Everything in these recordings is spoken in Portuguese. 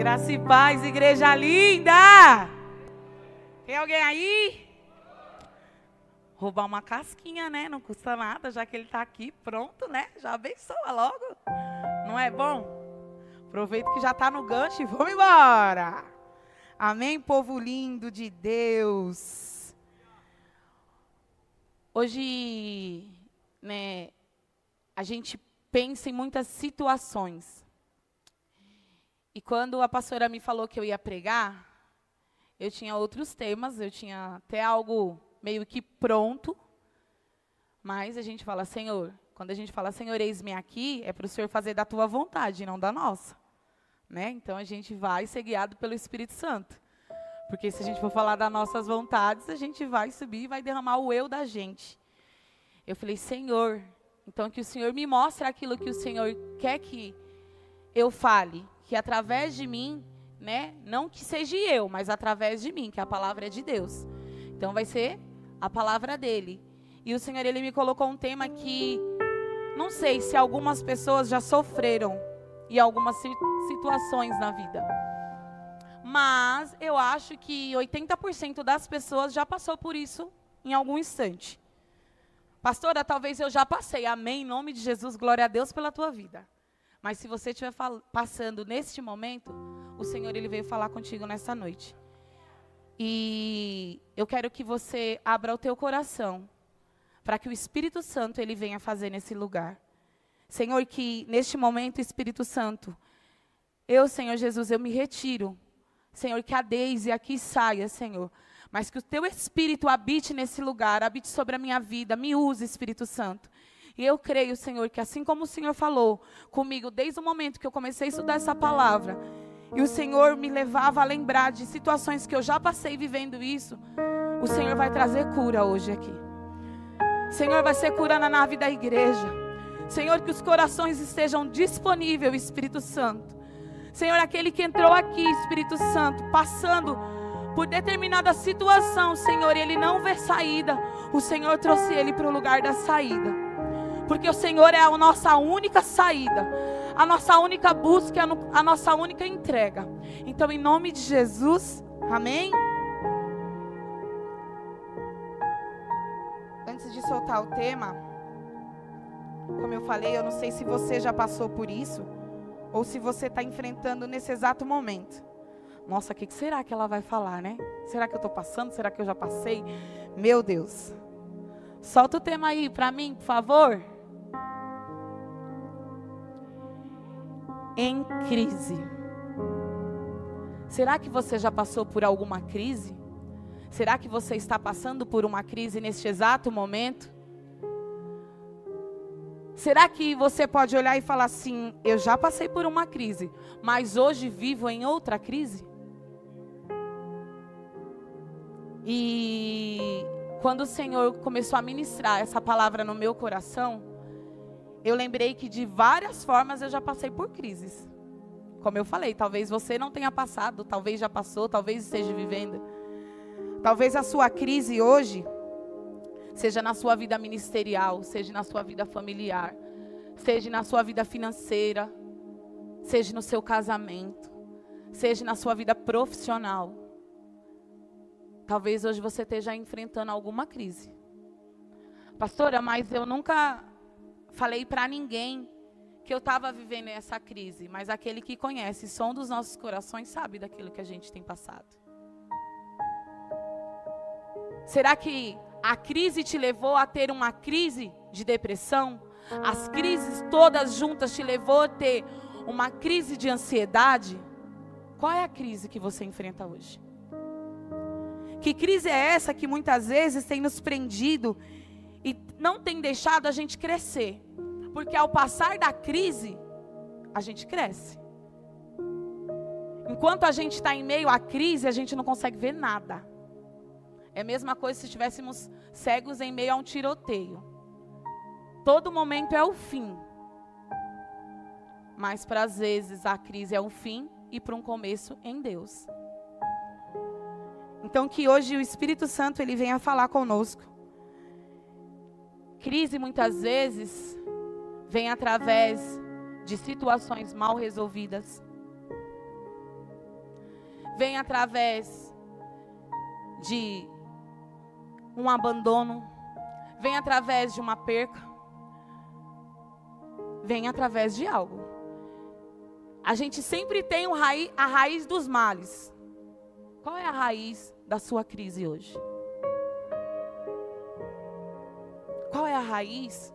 Graça e paz, igreja linda! Tem alguém aí? Roubar uma casquinha, né? Não custa nada, já que ele está aqui, pronto, né? Já abençoa logo. Não é bom? Aproveita que já está no gancho e vamos embora. Amém, povo lindo de Deus. Hoje, né, a gente pensa em muitas situações. E quando a pastora me falou que eu ia pregar, eu tinha outros temas, eu tinha até algo meio que pronto. Mas a gente fala, Senhor, quando a gente fala, Senhor, eis-me aqui, é para o Senhor fazer da tua vontade, não da nossa. Né? Então a gente vai ser guiado pelo Espírito Santo. Porque se a gente for falar das nossas vontades, a gente vai subir e vai derramar o eu da gente. Eu falei, Senhor, então que o Senhor me mostre aquilo que o Senhor quer que eu fale que através de mim, né, não que seja eu, mas através de mim, que a palavra é de Deus. Então vai ser a palavra dele. E o Senhor ele me colocou um tema que não sei se algumas pessoas já sofreram em algumas situações na vida. Mas eu acho que 80% das pessoas já passou por isso em algum instante. Pastora, talvez eu já passei. Amém. Em nome de Jesus, glória a Deus pela tua vida. Mas se você estiver passando neste momento, o Senhor ele veio falar contigo nessa noite. E eu quero que você abra o teu coração para que o Espírito Santo ele venha fazer nesse lugar. Senhor, que neste momento, Espírito Santo, eu, Senhor Jesus, eu me retiro. Senhor, que a Deise aqui saia, Senhor. Mas que o teu Espírito habite nesse lugar, habite sobre a minha vida. Me use, Espírito Santo. E eu creio, Senhor, que assim como o Senhor falou comigo desde o momento que eu comecei a estudar essa palavra, e o Senhor me levava a lembrar de situações que eu já passei vivendo isso, o Senhor vai trazer cura hoje aqui. Senhor, vai ser cura na nave da igreja. Senhor, que os corações estejam disponíveis, Espírito Santo. Senhor, aquele que entrou aqui, Espírito Santo, passando por determinada situação, Senhor, ele não vê saída, o Senhor trouxe ele para o lugar da saída porque o Senhor é a nossa única saída, a nossa única busca, a nossa única entrega. Então, em nome de Jesus, amém? Antes de soltar o tema, como eu falei, eu não sei se você já passou por isso, ou se você está enfrentando nesse exato momento. Nossa, o que será que ela vai falar, né? Será que eu estou passando? Será que eu já passei? Meu Deus. Solta o tema aí para mim, por favor. Em crise. Será que você já passou por alguma crise? Será que você está passando por uma crise neste exato momento? Será que você pode olhar e falar assim: eu já passei por uma crise, mas hoje vivo em outra crise? E quando o Senhor começou a ministrar essa palavra no meu coração, eu lembrei que de várias formas eu já passei por crises. Como eu falei, talvez você não tenha passado, talvez já passou, talvez esteja vivendo. Talvez a sua crise hoje seja na sua vida ministerial, seja na sua vida familiar, seja na sua vida financeira, seja no seu casamento, seja na sua vida profissional. Talvez hoje você esteja enfrentando alguma crise. Pastora, mas eu nunca falei para ninguém que eu estava vivendo essa crise, mas aquele que conhece o som dos nossos corações sabe daquilo que a gente tem passado. Será que a crise te levou a ter uma crise de depressão? As crises todas juntas te levou a ter uma crise de ansiedade? Qual é a crise que você enfrenta hoje? Que crise é essa que muitas vezes tem nos prendido não tem deixado a gente crescer. Porque ao passar da crise, a gente cresce. Enquanto a gente está em meio à crise, a gente não consegue ver nada. É a mesma coisa se estivéssemos cegos em meio a um tiroteio. Todo momento é o fim. Mas para às vezes a crise é o fim e para um começo em Deus. Então que hoje o Espírito Santo ele venha falar conosco Crise muitas vezes vem através de situações mal resolvidas. vem através de um abandono, vem através de uma perca, vem através de algo. A gente sempre tem a raiz dos males. Qual é a raiz da sua crise hoje? Raiz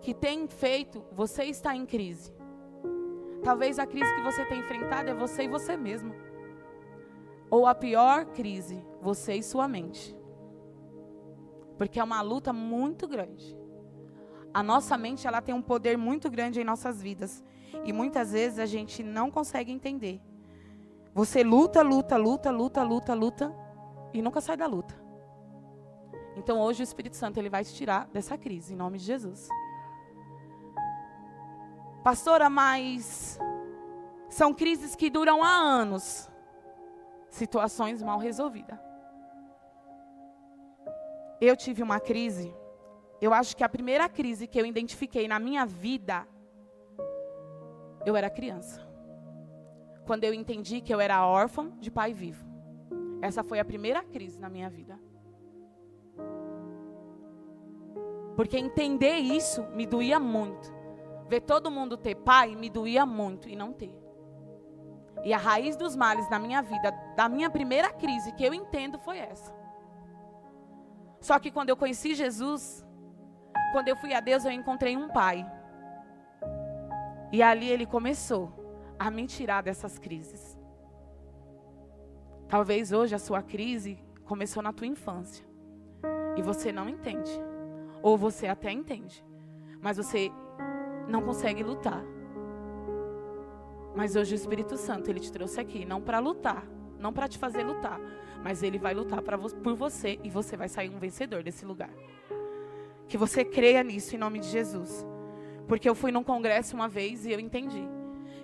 que tem feito você estar em crise? Talvez a crise que você tem enfrentado é você e você mesmo. Ou a pior crise, você e sua mente. Porque é uma luta muito grande. A nossa mente, ela tem um poder muito grande em nossas vidas. E muitas vezes a gente não consegue entender. Você luta, luta, luta, luta, luta, luta e nunca sai da luta. Então hoje o Espírito Santo ele vai te tirar dessa crise em nome de Jesus. Pastora, mas são crises que duram há anos. Situações mal resolvidas. Eu tive uma crise. Eu acho que a primeira crise que eu identifiquei na minha vida, eu era criança. Quando eu entendi que eu era órfã de pai vivo. Essa foi a primeira crise na minha vida. Porque entender isso me doía muito. Ver todo mundo ter pai me doía muito e não ter. E a raiz dos males na minha vida, da minha primeira crise que eu entendo foi essa. Só que quando eu conheci Jesus, quando eu fui a Deus, eu encontrei um pai. E ali ele começou a me tirar dessas crises. Talvez hoje a sua crise começou na tua infância. E você não entende. Ou você até entende. Mas você não consegue lutar. Mas hoje o Espírito Santo, ele te trouxe aqui, não para lutar, não para te fazer lutar, mas ele vai lutar vo por você e você vai sair um vencedor desse lugar. Que você creia nisso em nome de Jesus. Porque eu fui num congresso uma vez e eu entendi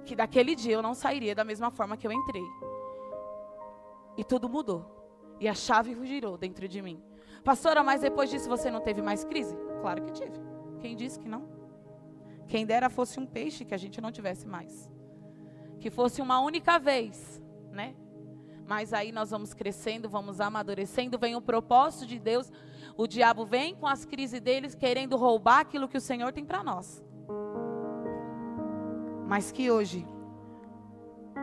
que daquele dia eu não sairia da mesma forma que eu entrei. E tudo mudou. E a chave girou dentro de mim. Pastora, mas depois disso você não teve mais crise? Claro que tive. Quem disse que não? Quem dera fosse um peixe que a gente não tivesse mais. Que fosse uma única vez, né? Mas aí nós vamos crescendo, vamos amadurecendo, vem o propósito de Deus. O diabo vem com as crises deles querendo roubar aquilo que o Senhor tem para nós. Mas que hoje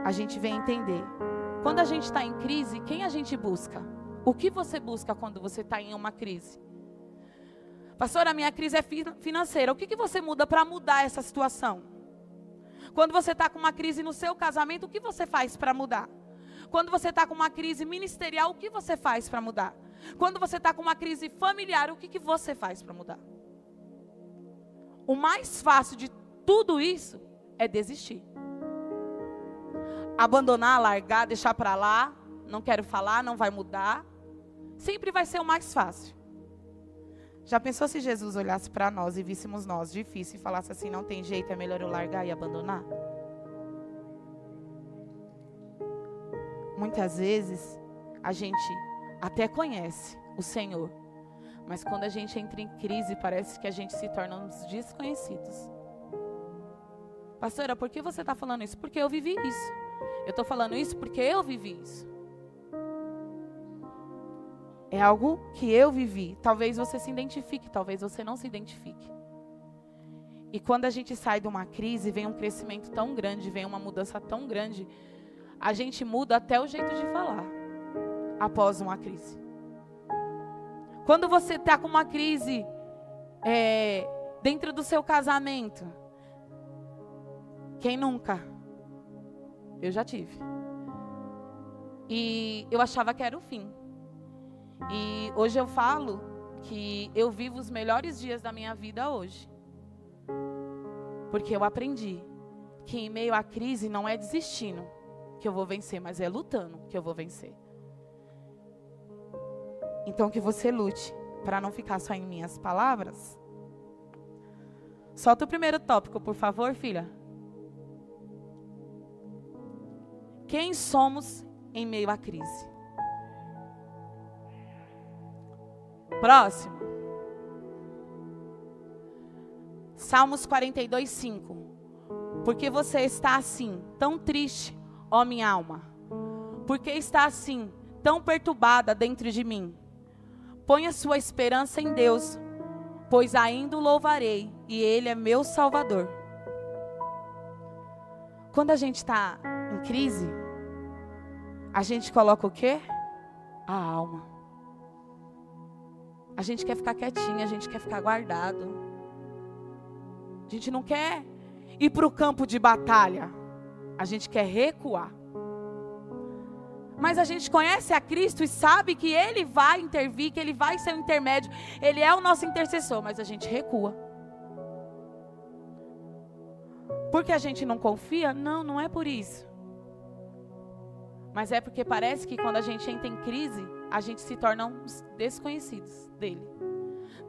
a gente vem entender. Quando a gente está em crise, quem a gente busca? O que você busca quando você está em uma crise? Pastor, a minha crise é financeira. O que, que você muda para mudar essa situação? Quando você está com uma crise no seu casamento, o que você faz para mudar? Quando você está com uma crise ministerial, o que você faz para mudar? Quando você está com uma crise familiar, o que, que você faz para mudar? O mais fácil de tudo isso é desistir. Abandonar, largar, deixar para lá, não quero falar, não vai mudar. Sempre vai ser o mais fácil. Já pensou se Jesus olhasse para nós e víssemos nós difícil e falasse assim: não tem jeito, é melhor eu largar e abandonar? Muitas vezes a gente até conhece o Senhor, mas quando a gente entra em crise, parece que a gente se torna uns desconhecidos. Pastora, por que você está falando isso? Porque eu vivi isso. Eu estou falando isso porque eu vivi isso. É algo que eu vivi. Talvez você se identifique, talvez você não se identifique. E quando a gente sai de uma crise, vem um crescimento tão grande, vem uma mudança tão grande, a gente muda até o jeito de falar após uma crise. Quando você está com uma crise é, dentro do seu casamento, quem nunca? Eu já tive. E eu achava que era o fim. E hoje eu falo que eu vivo os melhores dias da minha vida hoje. Porque eu aprendi que em meio à crise não é desistindo que eu vou vencer, mas é lutando que eu vou vencer. Então que você lute para não ficar só em minhas palavras. Solta o primeiro tópico, por favor, filha. Quem somos em meio à crise? Próximo. Salmos 42, 5. Porque você está assim, tão triste, ó minha alma? Por que está assim, tão perturbada dentro de mim? Ponha sua esperança em Deus, pois ainda o louvarei, e Ele é meu Salvador. Quando a gente está em crise, a gente coloca o quê? A alma. A gente quer ficar quietinha, a gente quer ficar guardado. A gente não quer ir para o campo de batalha. A gente quer recuar. Mas a gente conhece a Cristo e sabe que Ele vai intervir, que Ele vai ser o intermédio, Ele é o nosso intercessor, mas a gente recua. Porque a gente não confia? Não, não é por isso. Mas é porque parece que quando a gente entra em crise, a gente se torna uns desconhecidos dele,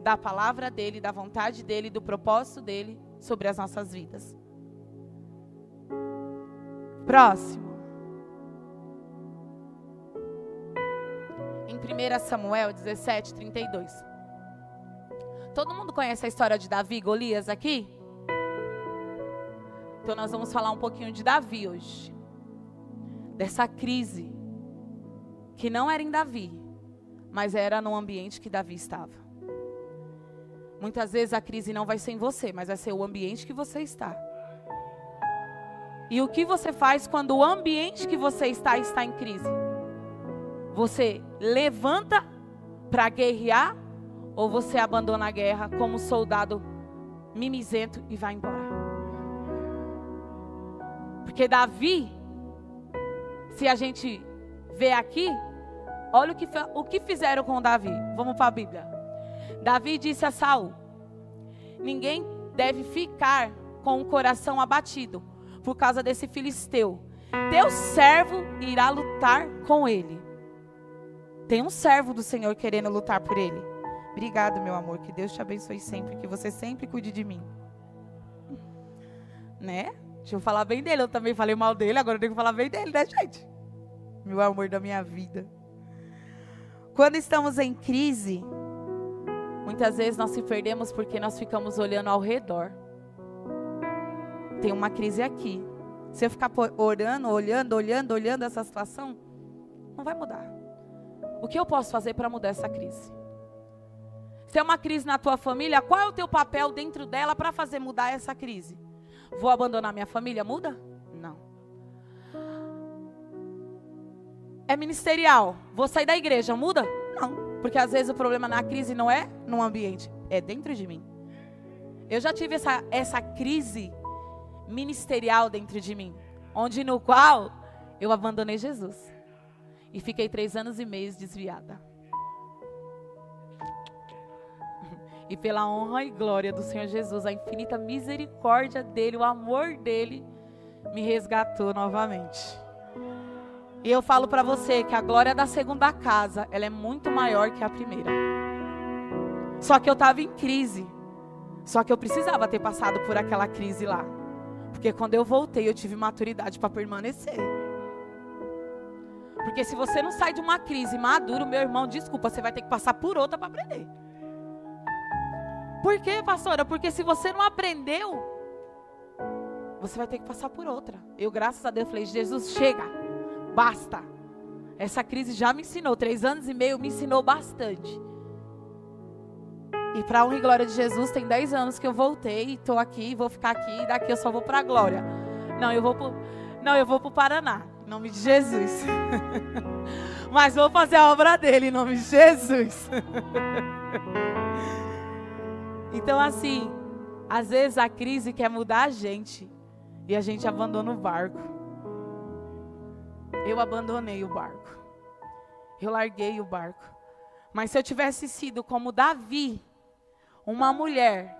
da palavra dele, da vontade dele, do propósito dele sobre as nossas vidas. Próximo. Em 1 Samuel 17, 32. Todo mundo conhece a história de Davi e Golias aqui? Então nós vamos falar um pouquinho de Davi hoje. Dessa crise que não era em Davi, mas era no ambiente que Davi estava. Muitas vezes a crise não vai ser em você, mas vai ser o ambiente que você está. E o que você faz quando o ambiente que você está está em crise? Você levanta para guerrear ou você abandona a guerra como soldado mimizento e vai embora? Porque Davi, se a gente vê aqui, olha o que, o que fizeram com Davi. Vamos para a Bíblia. Davi disse a Saul: Ninguém deve ficar com o coração abatido por causa desse filisteu. Teu servo irá lutar com ele. Tem um servo do Senhor querendo lutar por ele. Obrigado, meu amor. Que Deus te abençoe sempre. Que você sempre cuide de mim. Né? Deixa eu falar bem dele. Eu também falei mal dele. Agora eu tenho que falar bem dele, né, gente? Meu amor da minha vida. Quando estamos em crise, muitas vezes nós se perdemos porque nós ficamos olhando ao redor tem uma crise aqui. Se eu ficar orando, olhando, olhando, olhando essa situação, não vai mudar. O que eu posso fazer para mudar essa crise? Se é uma crise na tua família, qual é o teu papel dentro dela para fazer mudar essa crise? Vou abandonar minha família? Muda? É ministerial. Vou sair da igreja? Muda? Não. Porque às vezes o problema na crise não é no ambiente, é dentro de mim. Eu já tive essa, essa crise ministerial dentro de mim, onde no qual eu abandonei Jesus e fiquei três anos e meio desviada. E pela honra e glória do Senhor Jesus, a infinita misericórdia dele, o amor dele, me resgatou novamente. E eu falo para você que a glória da segunda casa, ela é muito maior que a primeira. Só que eu estava em crise. Só que eu precisava ter passado por aquela crise lá. Porque quando eu voltei, eu tive maturidade para permanecer. Porque se você não sai de uma crise maduro, meu irmão, desculpa, você vai ter que passar por outra para aprender. Por quê, pastora? Porque se você não aprendeu, você vai ter que passar por outra. Eu, graças a Deus, falei: Jesus, chega, basta. Essa crise já me ensinou, três anos e meio me ensinou bastante. E para honra e glória de Jesus, tem 10 anos que eu voltei, estou aqui, vou ficar aqui, e daqui eu só vou para a glória. Não, eu vou pro, não, eu vou para o Paraná, em nome de Jesus. Mas vou fazer a obra dele, em nome de Jesus. então, assim, às vezes a crise quer mudar a gente e a gente abandona o barco. Eu abandonei o barco. Eu larguei o barco. Mas se eu tivesse sido como Davi, uma mulher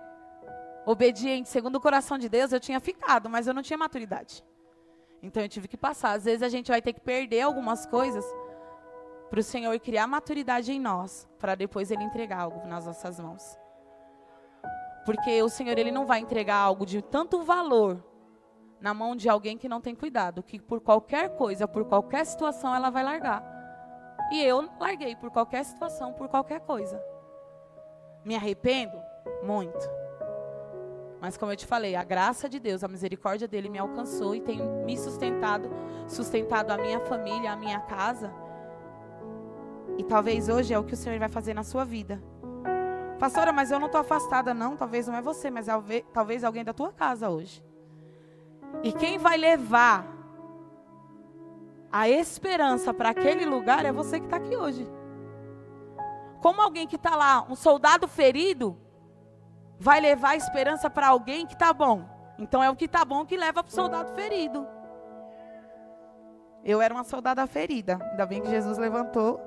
obediente, segundo o coração de Deus, eu tinha ficado, mas eu não tinha maturidade. Então eu tive que passar. Às vezes a gente vai ter que perder algumas coisas para o Senhor criar maturidade em nós, para depois Ele entregar algo nas nossas mãos. Porque o Senhor Ele não vai entregar algo de tanto valor na mão de alguém que não tem cuidado, que por qualquer coisa, por qualquer situação, ela vai largar. E eu larguei por qualquer situação, por qualquer coisa. Me arrependo? Muito. Mas como eu te falei, a graça de Deus, a misericórdia dele me alcançou e tem me sustentado, sustentado a minha família, a minha casa. E talvez hoje é o que o Senhor vai fazer na sua vida. Pastora, mas eu não estou afastada, não. Talvez não é você, mas é talvez alguém da tua casa hoje. E quem vai levar a esperança para aquele lugar é você que está aqui hoje. Como alguém que está lá, um soldado ferido, vai levar a esperança para alguém que está bom. Então é o que está bom que leva para o soldado ferido. Eu era uma soldada ferida. Ainda bem que Jesus levantou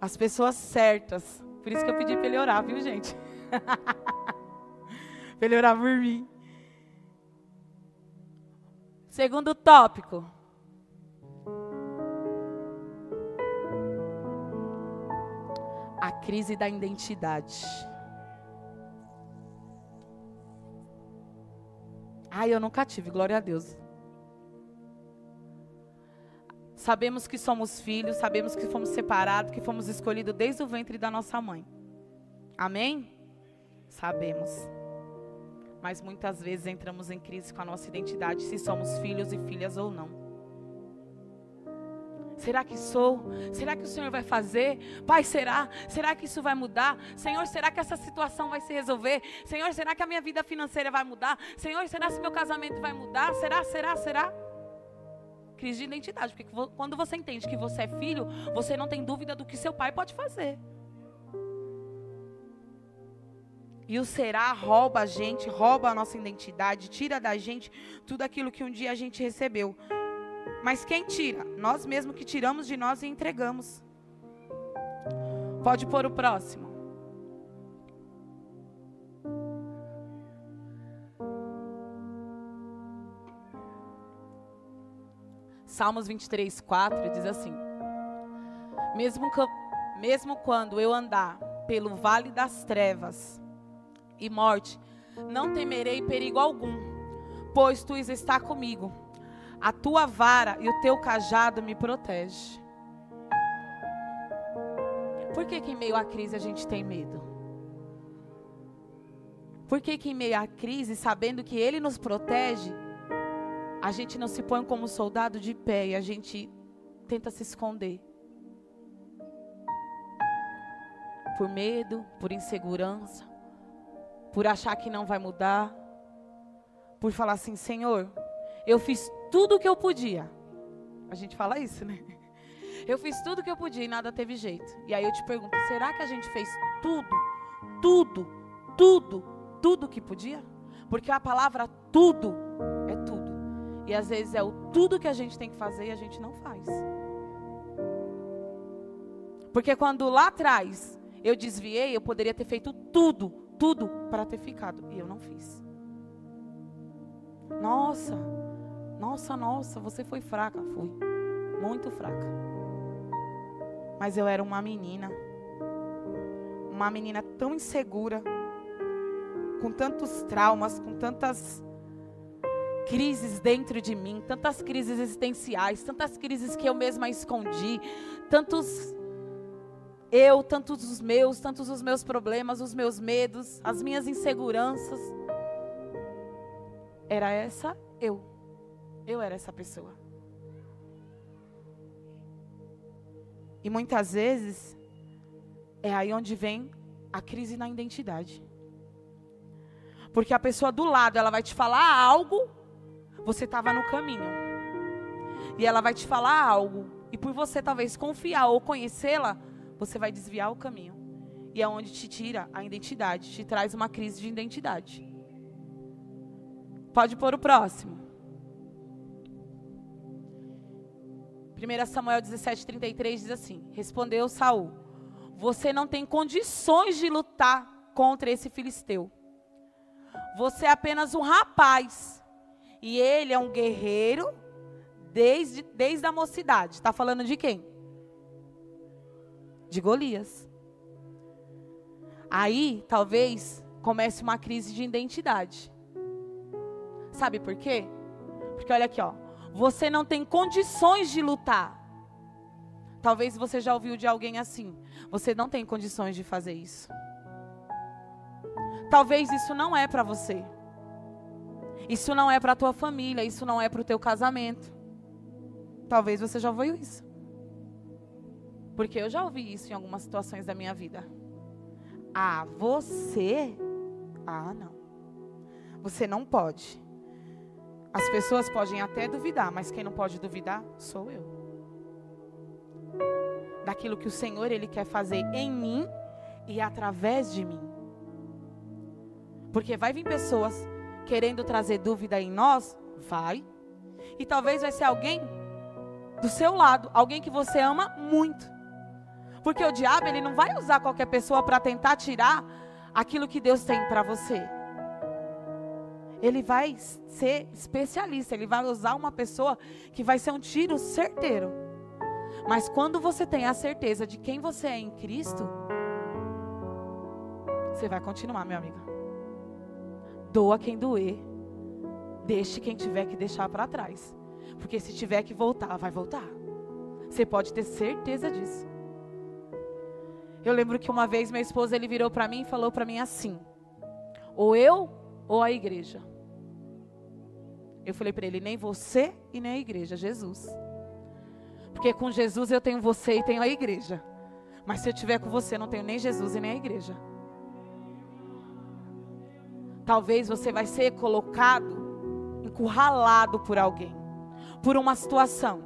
as pessoas certas. Por isso que eu pedi para ele orar, viu, gente? para ele orar por mim. Segundo tópico. A crise da identidade. Ai, eu nunca tive, glória a Deus. Sabemos que somos filhos, sabemos que fomos separados, que fomos escolhidos desde o ventre da nossa mãe. Amém? Sabemos. Mas muitas vezes entramos em crise com a nossa identidade, se somos filhos e filhas ou não. Será que sou? Será que o Senhor vai fazer? Pai, será? Será que isso vai mudar? Senhor, será que essa situação vai se resolver? Senhor, será que a minha vida financeira vai mudar? Senhor, será que meu casamento vai mudar? Será, será, será? Crise de identidade, porque quando você entende que você é filho, você não tem dúvida do que seu pai pode fazer. E o será rouba a gente, rouba a nossa identidade, tira da gente tudo aquilo que um dia a gente recebeu. Mas quem tira? Nós mesmos que tiramos de nós e entregamos. Pode pôr o próximo. Salmos 23, 4 diz assim: mesmo, que, mesmo quando eu andar pelo vale das trevas e morte, não temerei perigo algum, pois tu está comigo a tua vara e o teu cajado me protege. Por que, que em meio à crise a gente tem medo? Por que, que em meio à crise, sabendo que Ele nos protege, a gente não se põe como soldado de pé e a gente tenta se esconder? Por medo, por insegurança, por achar que não vai mudar, por falar assim: Senhor, eu fiz tudo o que eu podia. A gente fala isso, né? Eu fiz tudo o que eu podia e nada teve jeito. E aí eu te pergunto: será que a gente fez tudo, tudo, tudo, tudo que podia? Porque a palavra tudo é tudo. E às vezes é o tudo que a gente tem que fazer e a gente não faz. Porque quando lá atrás eu desviei, eu poderia ter feito tudo, tudo para ter ficado. E eu não fiz. Nossa, nossa, nossa, você foi fraca. Fui. Muito fraca. Mas eu era uma menina. Uma menina tão insegura. Com tantos traumas, com tantas crises dentro de mim, tantas crises existenciais, tantas crises que eu mesma escondi, tantos eu, tantos os meus, tantos os meus problemas, os meus medos, as minhas inseguranças. Era essa eu. Eu era essa pessoa. E muitas vezes é aí onde vem a crise na identidade. Porque a pessoa do lado, ela vai te falar algo, você estava no caminho. E ela vai te falar algo, e por você talvez confiar ou conhecê-la, você vai desviar o caminho. E é onde te tira a identidade, te traz uma crise de identidade. Pode pôr o próximo. 1 Samuel 17:33 diz assim: Respondeu Saul: Você não tem condições de lutar contra esse filisteu. Você é apenas um rapaz. E ele é um guerreiro desde, desde a mocidade. Está falando de quem? De Golias. Aí, talvez, comece uma crise de identidade. Sabe por quê? Porque olha aqui, ó você não tem condições de lutar. Talvez você já ouviu de alguém assim: você não tem condições de fazer isso. Talvez isso não é para você. Isso não é para tua família, isso não é para o teu casamento. Talvez você já ouviu isso. Porque eu já ouvi isso em algumas situações da minha vida. Ah, você? Ah, não. Você não pode. As pessoas podem até duvidar, mas quem não pode duvidar sou eu. Daquilo que o Senhor ele quer fazer em mim e através de mim. Porque vai vir pessoas querendo trazer dúvida em nós, vai. E talvez vai ser alguém do seu lado, alguém que você ama muito. Porque o diabo, ele não vai usar qualquer pessoa para tentar tirar aquilo que Deus tem para você. Ele vai ser especialista, ele vai usar uma pessoa que vai ser um tiro certeiro. Mas quando você tem a certeza de quem você é em Cristo, você vai continuar, meu amigo. Doa quem doer. Deixe quem tiver que deixar para trás. Porque se tiver que voltar, vai voltar. Você pode ter certeza disso. Eu lembro que uma vez meu esposo ele virou para mim e falou para mim assim: ou eu ou a igreja. Eu falei para ele: nem você e nem a igreja, Jesus. Porque com Jesus eu tenho você e tenho a igreja. Mas se eu tiver com você, não tenho nem Jesus e nem a igreja. Talvez você vai ser colocado, encurralado por alguém, por uma situação.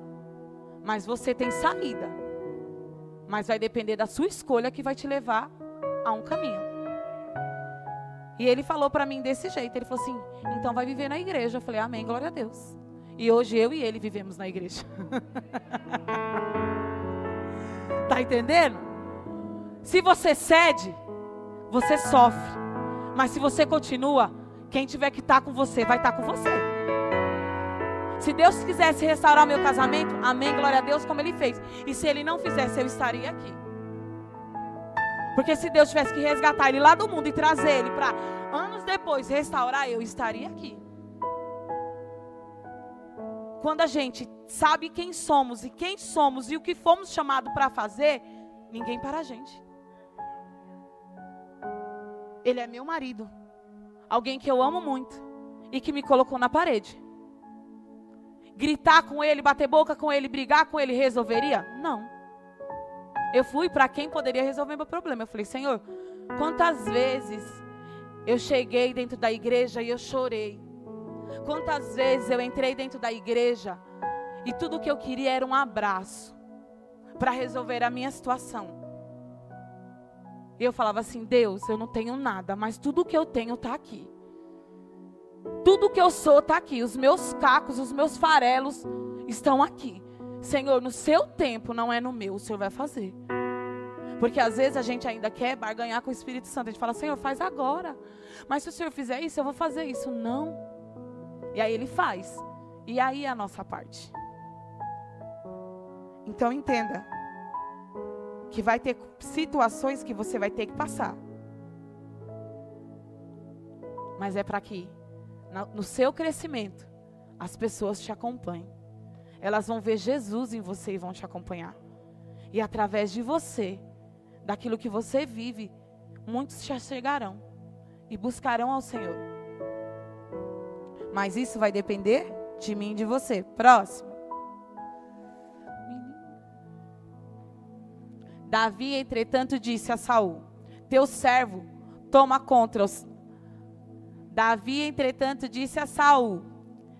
Mas você tem saída. Mas vai depender da sua escolha que vai te levar a um caminho. E ele falou para mim desse jeito. Ele falou assim: então vai viver na igreja. Eu falei: Amém, glória a Deus. E hoje eu e ele vivemos na igreja. tá entendendo? Se você cede, você sofre. Mas se você continua, quem tiver que estar tá com você, vai estar tá com você. Se Deus quisesse restaurar meu casamento, amém, glória a Deus, como Ele fez. E se Ele não fizesse, eu estaria aqui. Porque se Deus tivesse que resgatar Ele lá do mundo e trazer Ele para anos depois restaurar, eu estaria aqui. Quando a gente sabe quem somos e quem somos e o que fomos chamados para fazer, ninguém para a gente. Ele é meu marido. Alguém que eu amo muito e que me colocou na parede. Gritar com ele, bater boca com ele, brigar com ele, resolveria? Não. Eu fui para quem poderia resolver meu problema. Eu falei, Senhor, quantas vezes eu cheguei dentro da igreja e eu chorei. Quantas vezes eu entrei dentro da igreja e tudo que eu queria era um abraço para resolver a minha situação. E eu falava assim: Deus, eu não tenho nada, mas tudo que eu tenho está aqui. Tudo que eu sou está aqui. Os meus cacos, os meus farelos estão aqui. Senhor, no seu tempo, não é no meu, o Senhor vai fazer. Porque às vezes a gente ainda quer barganhar com o Espírito Santo. A gente fala, Senhor, faz agora. Mas se o Senhor fizer isso, eu vou fazer isso. Não. E aí ele faz. E aí é a nossa parte. Então entenda que vai ter situações que você vai ter que passar. Mas é para que no seu crescimento as pessoas te acompanhem. Elas vão ver Jesus em você e vão te acompanhar. E através de você, daquilo que você vive, muitos já chegarão e buscarão ao Senhor. Mas isso vai depender de mim e de você. Próximo. Davi, entretanto, disse a Saul: Teu servo toma contra os. Davi, entretanto, disse a Saul: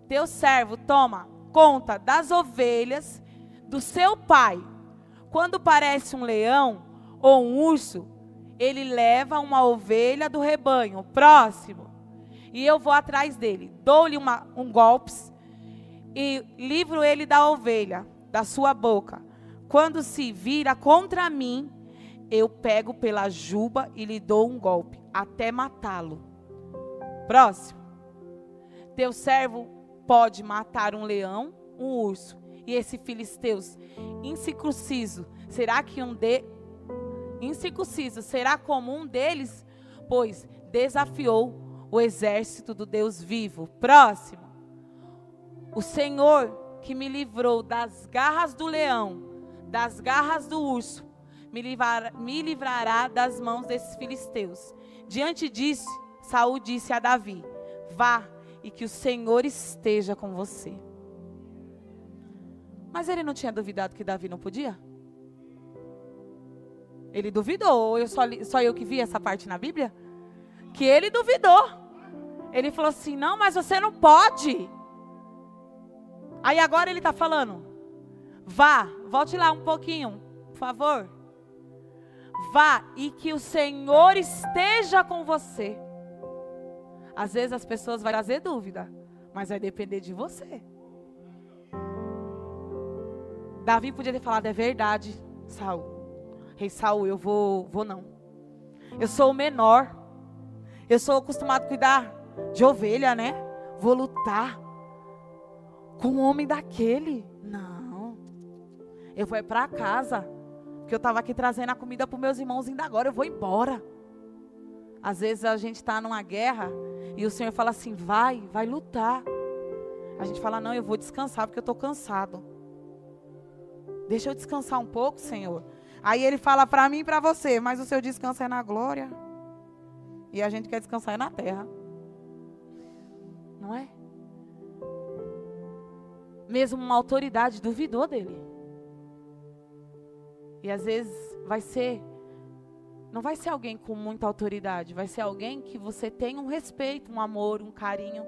Teu servo toma conta das ovelhas do seu pai. Quando parece um leão ou um urso, ele leva uma ovelha do rebanho próximo. E eu vou atrás dele, dou-lhe um golpe e livro ele da ovelha, da sua boca. Quando se vira contra mim, eu pego pela juba e lhe dou um golpe, até matá-lo. Próximo. Teu servo pode matar um leão, um urso, e esse filisteus incircunciso, será que um de incircunciso será como um deles? Pois desafiou o exército do Deus vivo. Próximo. O Senhor que me livrou das garras do leão das garras do urso, me, livrar, me livrará das mãos desses filisteus. Diante disso, Saul disse a Davi: Vá e que o Senhor esteja com você. Mas ele não tinha duvidado que Davi não podia? Ele duvidou, ou eu só, só eu que vi essa parte na Bíblia? Que ele duvidou. Ele falou assim: Não, mas você não pode. Aí agora ele está falando: Vá, volte lá um pouquinho, por favor. Vá e que o Senhor esteja com você. Às vezes as pessoas vão trazer dúvida, mas vai depender de você. Davi podia ter falado, é verdade, Saul. Rei Saul, eu vou, vou não. Eu sou o menor. Eu sou acostumado a cuidar de ovelha, né? Vou lutar com um homem daquele. Não. Eu vou para casa. Porque eu estava aqui trazendo a comida para meus irmãos, ainda agora eu vou embora. Às vezes a gente está numa guerra e o Senhor fala assim: vai, vai lutar. A gente fala: não, eu vou descansar porque eu estou cansado. Deixa eu descansar um pouco, Senhor. Aí ele fala para mim e para você: mas o seu descanso é na glória. E a gente quer descansar é na terra. Não é? Mesmo uma autoridade duvidou dele. E às vezes vai ser não vai ser alguém com muita autoridade, vai ser alguém que você tem um respeito, um amor, um carinho.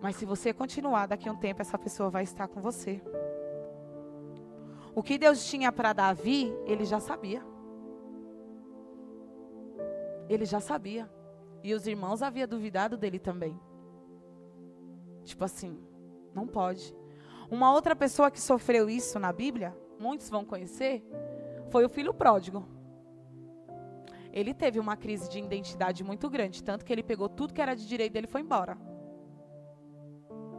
Mas se você continuar, daqui a um tempo essa pessoa vai estar com você. O que Deus tinha para Davi, ele já sabia. Ele já sabia. E os irmãos haviam duvidado dele também. Tipo assim, não pode. Uma outra pessoa que sofreu isso na Bíblia muitos vão conhecer, foi o filho pródigo. Ele teve uma crise de identidade muito grande, tanto que ele pegou tudo que era de direito dele e foi embora.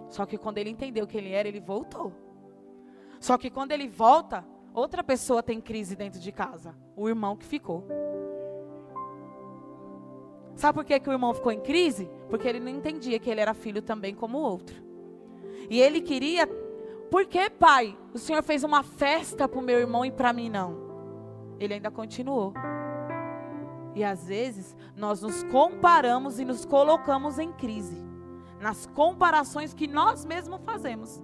Só que quando ele entendeu quem ele era, ele voltou. Só que quando ele volta, outra pessoa tem crise dentro de casa, o irmão que ficou. Sabe por que, que o irmão ficou em crise? Porque ele não entendia que ele era filho também como o outro. E ele queria por que, pai? O Senhor fez uma festa para o meu irmão e para mim não. Ele ainda continuou. E às vezes nós nos comparamos e nos colocamos em crise. Nas comparações que nós mesmos fazemos.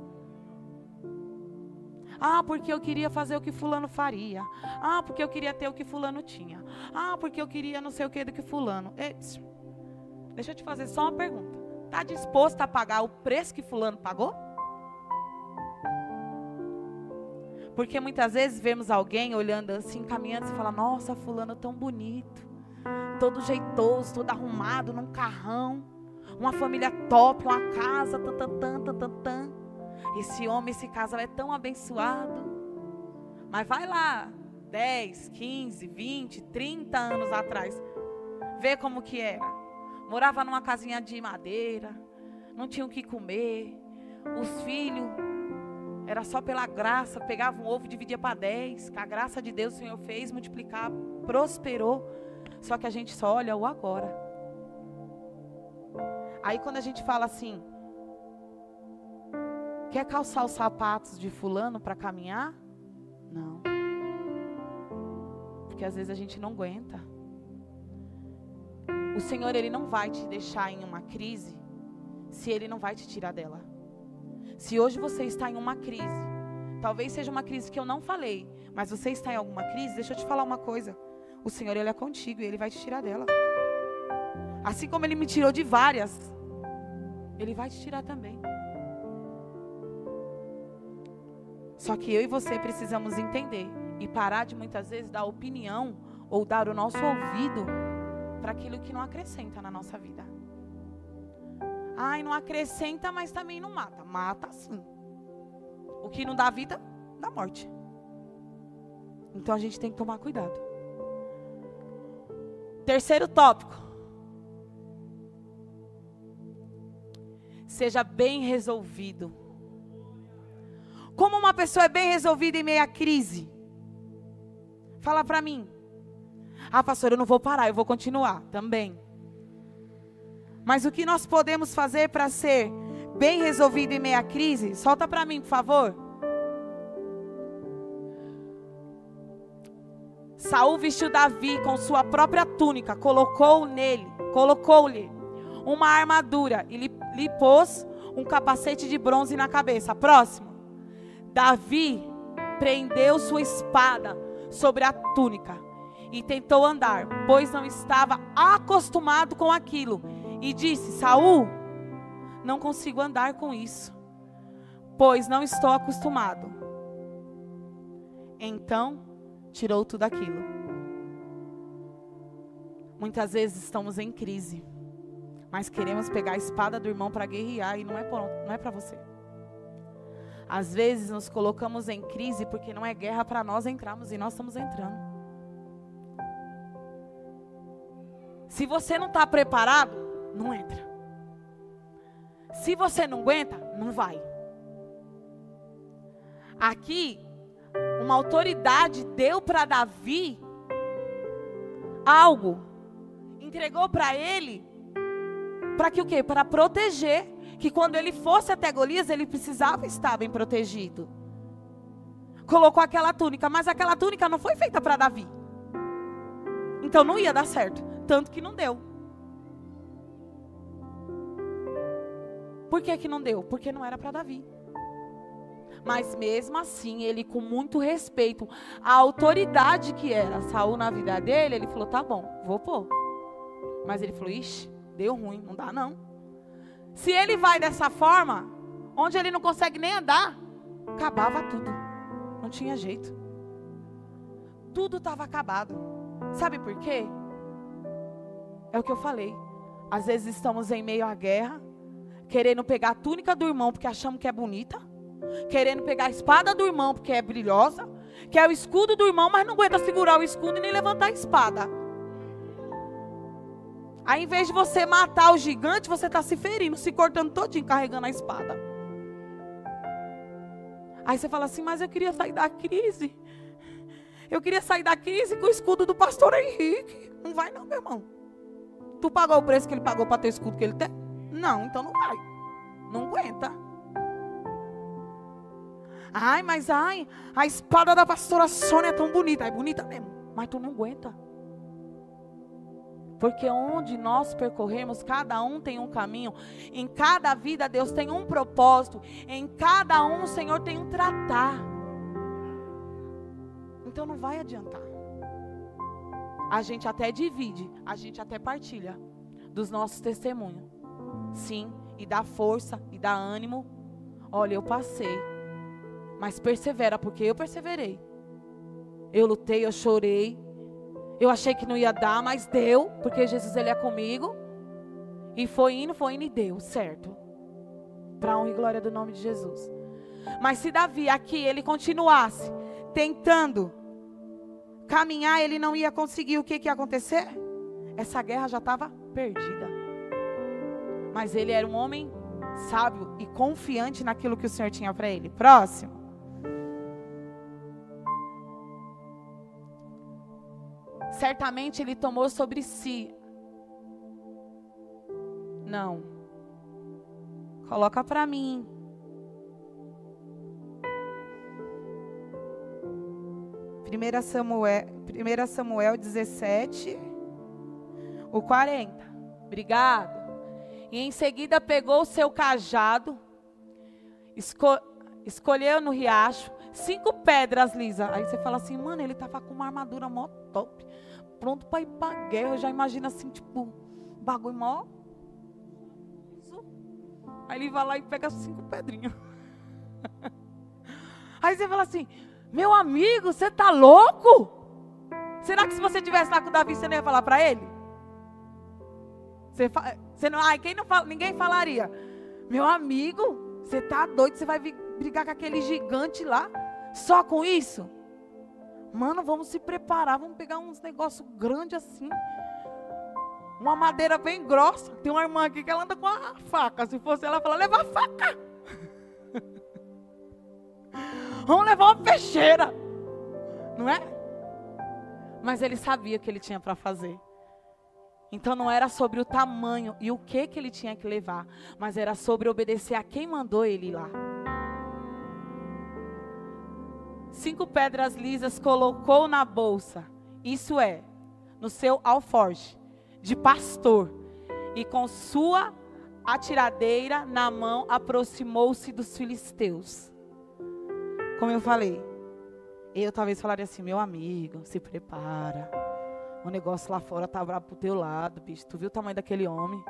Ah, porque eu queria fazer o que fulano faria. Ah, porque eu queria ter o que fulano tinha. Ah, porque eu queria não sei o que do que fulano. Ei, deixa eu te fazer só uma pergunta. Está disposto a pagar o preço que fulano pagou? Porque muitas vezes vemos alguém olhando assim, caminhando e fala: Nossa, fulano tão bonito, todo jeitoso, todo arrumado, num carrão, uma família top, uma casa, tan, tan, tan, tan, tan. Esse homem, esse casal é tão abençoado. Mas vai lá, 10, 15, 20, 30 anos atrás, vê como que era. Morava numa casinha de madeira, não tinha o que comer, os filhos era só pela graça, pegava um ovo, dividia para dez. Com a graça de Deus o Senhor fez, multiplicar, prosperou. Só que a gente só olha o agora. Aí quando a gente fala assim, quer calçar os sapatos de fulano para caminhar? Não. Porque às vezes a gente não aguenta. O Senhor ele não vai te deixar em uma crise se ele não vai te tirar dela. Se hoje você está em uma crise, talvez seja uma crise que eu não falei, mas você está em alguma crise, deixa eu te falar uma coisa. O Senhor, Ele é contigo e Ele vai te tirar dela. Assim como Ele me tirou de várias, Ele vai te tirar também. Só que eu e você precisamos entender e parar de muitas vezes dar opinião ou dar o nosso ouvido para aquilo que não acrescenta na nossa vida. Ai, não acrescenta, mas também não mata. Mata sim. O que não dá vida, dá morte. Então a gente tem que tomar cuidado. Terceiro tópico. Seja bem resolvido. Como uma pessoa é bem resolvida em meio à crise? Fala para mim. Ah, pastor, eu não vou parar, eu vou continuar também. Mas o que nós podemos fazer para ser bem resolvido em meia crise? Solta para mim, por favor. Saul vestiu Davi com sua própria túnica, colocou nele, colocou-lhe uma armadura e lhe, lhe pôs um capacete de bronze na cabeça. Próximo. Davi prendeu sua espada sobre a túnica e tentou andar, pois não estava acostumado com aquilo. E disse: Saul, não consigo andar com isso, pois não estou acostumado. Então, tirou tudo aquilo. Muitas vezes estamos em crise, mas queremos pegar a espada do irmão para guerrear e não é não é para você. Às vezes nos colocamos em crise porque não é guerra para nós entrarmos e nós estamos entrando. Se você não está preparado, não entra. Se você não aguenta, não vai. Aqui, uma autoridade deu para Davi algo, entregou para ele, para que o quê? Para proteger, que quando ele fosse até Golias, ele precisava estar bem protegido. Colocou aquela túnica, mas aquela túnica não foi feita para Davi. Então não ia dar certo, tanto que não deu. Por que, que não deu? Porque não era para Davi. Mas mesmo assim, ele com muito respeito, a autoridade que era Saul na vida dele, ele falou: tá bom, vou pôr. Mas ele falou: ixi, deu ruim, não dá não. Se ele vai dessa forma, onde ele não consegue nem andar, acabava tudo. Não tinha jeito. Tudo estava acabado. Sabe por quê? É o que eu falei. Às vezes estamos em meio à guerra, querendo pegar a túnica do irmão porque achamos que é bonita, querendo pegar a espada do irmão porque é brilhosa, que é o escudo do irmão, mas não aguenta segurar o escudo e nem levantar a espada. Aí, em vez de você matar o gigante, você está se ferindo, se cortando todinho, carregando a espada. Aí você fala assim, mas eu queria sair da crise. Eu queria sair da crise com o escudo do pastor Henrique. Não vai não, meu irmão. Tu pagou o preço que ele pagou para ter o escudo que ele tem? Não, então não vai. Não aguenta. Ai, mas ai, a espada da pastora Sônia é tão bonita. É bonita mesmo, mas tu não aguenta. Porque onde nós percorremos, cada um tem um caminho. Em cada vida, Deus tem um propósito. Em cada um, o Senhor tem um tratar. Então não vai adiantar. A gente até divide, a gente até partilha dos nossos testemunhos. Sim, e dá força e dá ânimo. Olha, eu passei. Mas persevera, porque eu perseverei. Eu lutei, eu chorei. Eu achei que não ia dar, mas deu, porque Jesus ele é comigo. E foi indo, foi indo e deu, certo? Para honra e glória do nome de Jesus. Mas se Davi aqui ele continuasse tentando caminhar, ele não ia conseguir, o que, que ia acontecer? Essa guerra já estava perdida. Mas ele era um homem sábio e confiante naquilo que o Senhor tinha para ele. Próximo. Certamente ele tomou sobre si. Não. Coloca para mim. Primeira Samuel, 1 Samuel 17, o 40. Obrigado. E em seguida pegou o seu cajado, esco escolheu no riacho cinco pedras lisas. Aí você fala assim, mano, ele tava com uma armadura mó top, pronto para ir para guerra. Eu já imagino assim, tipo, bagulho mó. Aí ele vai lá e pega cinco pedrinhas. Aí você fala assim, meu amigo, você tá louco? Será que se você tivesse lá com o Davi, você não ia falar para ele? Você, você não, ai, quem não fala, ninguém falaria. Meu amigo, você tá doido, você vai brigar com aquele gigante lá só com isso? Mano, vamos se preparar, vamos pegar uns negócios grandes assim. Uma madeira bem grossa. Tem uma irmã aqui que ela anda com a faca. Se fosse ela, fala: leva a faca. vamos levar uma peixeira. Não é? Mas ele sabia que ele tinha para fazer. Então não era sobre o tamanho e o que que ele tinha que levar, mas era sobre obedecer a quem mandou ele ir lá. Cinco pedras lisas colocou na bolsa Isso é, no seu alforje de pastor, e com sua atiradeira na mão aproximou-se dos filisteus. Como eu falei, eu talvez falaria assim, meu amigo, se prepara. O negócio lá fora tá bravo pro teu lado, bicho. Tu viu o tamanho daquele homem?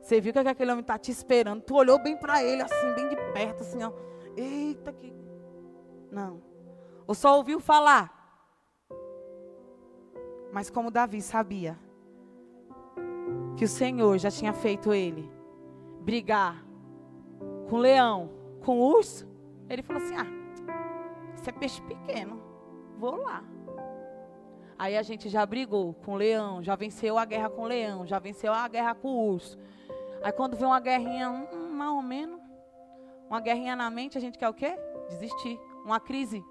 Você viu que aquele homem tá te esperando. Tu olhou bem para ele, assim, bem de perto, assim, ó. Eita, que. Não. Ou só ouviu falar. Mas como Davi sabia que o Senhor já tinha feito ele brigar com o leão, com o urso, ele falou assim: Ah, isso é peixe pequeno, vou lá. Aí a gente já brigou com o leão, já venceu a guerra com o leão, já venceu a guerra com o urso. Aí quando vem uma guerrinha, hum, mais ou menos, uma guerrinha na mente, a gente quer o quê? Desistir. Uma crise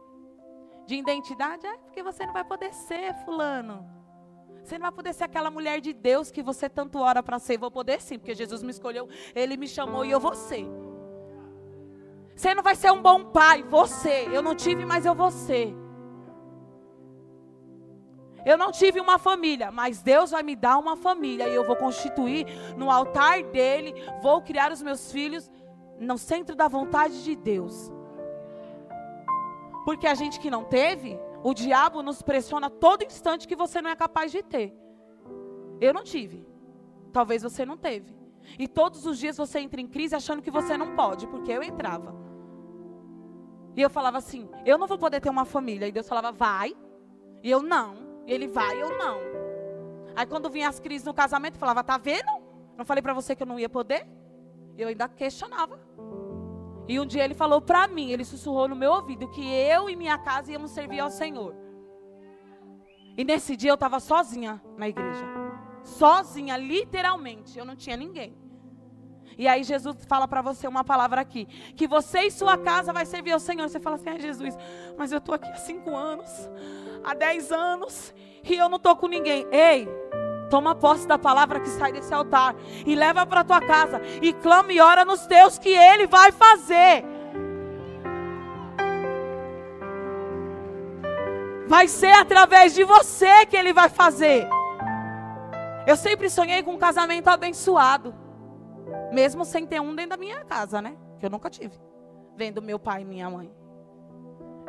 de identidade, é porque você não vai poder ser fulano. Você não vai poder ser aquela mulher de Deus que você tanto ora para ser. Vou poder sim, porque Jesus me escolheu, Ele me chamou e eu vou ser. Você não vai ser um bom pai, você. Eu não tive, mas eu vou ser. Eu não tive uma família, mas Deus vai me dar uma família e eu vou constituir no altar dele, vou criar os meus filhos no centro da vontade de Deus. Porque a gente que não teve, o diabo nos pressiona todo instante que você não é capaz de ter. Eu não tive. Talvez você não teve. E todos os dias você entra em crise achando que você não pode, porque eu entrava. E eu falava assim: eu não vou poder ter uma família. E Deus falava: vai. E eu não. Ele vai, eu não. Aí quando vinha as crises no casamento, eu falava: tá vendo? Não falei para você que eu não ia poder? Eu ainda questionava. E um dia ele falou para mim, ele sussurrou no meu ouvido que eu e minha casa íamos servir ao Senhor. E nesse dia eu estava sozinha na igreja. Sozinha, literalmente. Eu não tinha ninguém. E aí Jesus fala para você uma palavra aqui. Que você e sua casa vai servir ao Senhor. Você fala assim, ah, Jesus, mas eu estou aqui há cinco anos, há dez anos, e eu não estou com ninguém. Ei, Toma posse da palavra que sai desse altar e leva para tua casa e clama e ora nos teus que ele vai fazer. Vai ser através de você que ele vai fazer. Eu sempre sonhei com um casamento abençoado, mesmo sem ter um dentro da minha casa, né? Que eu nunca tive. Vendo meu pai e minha mãe.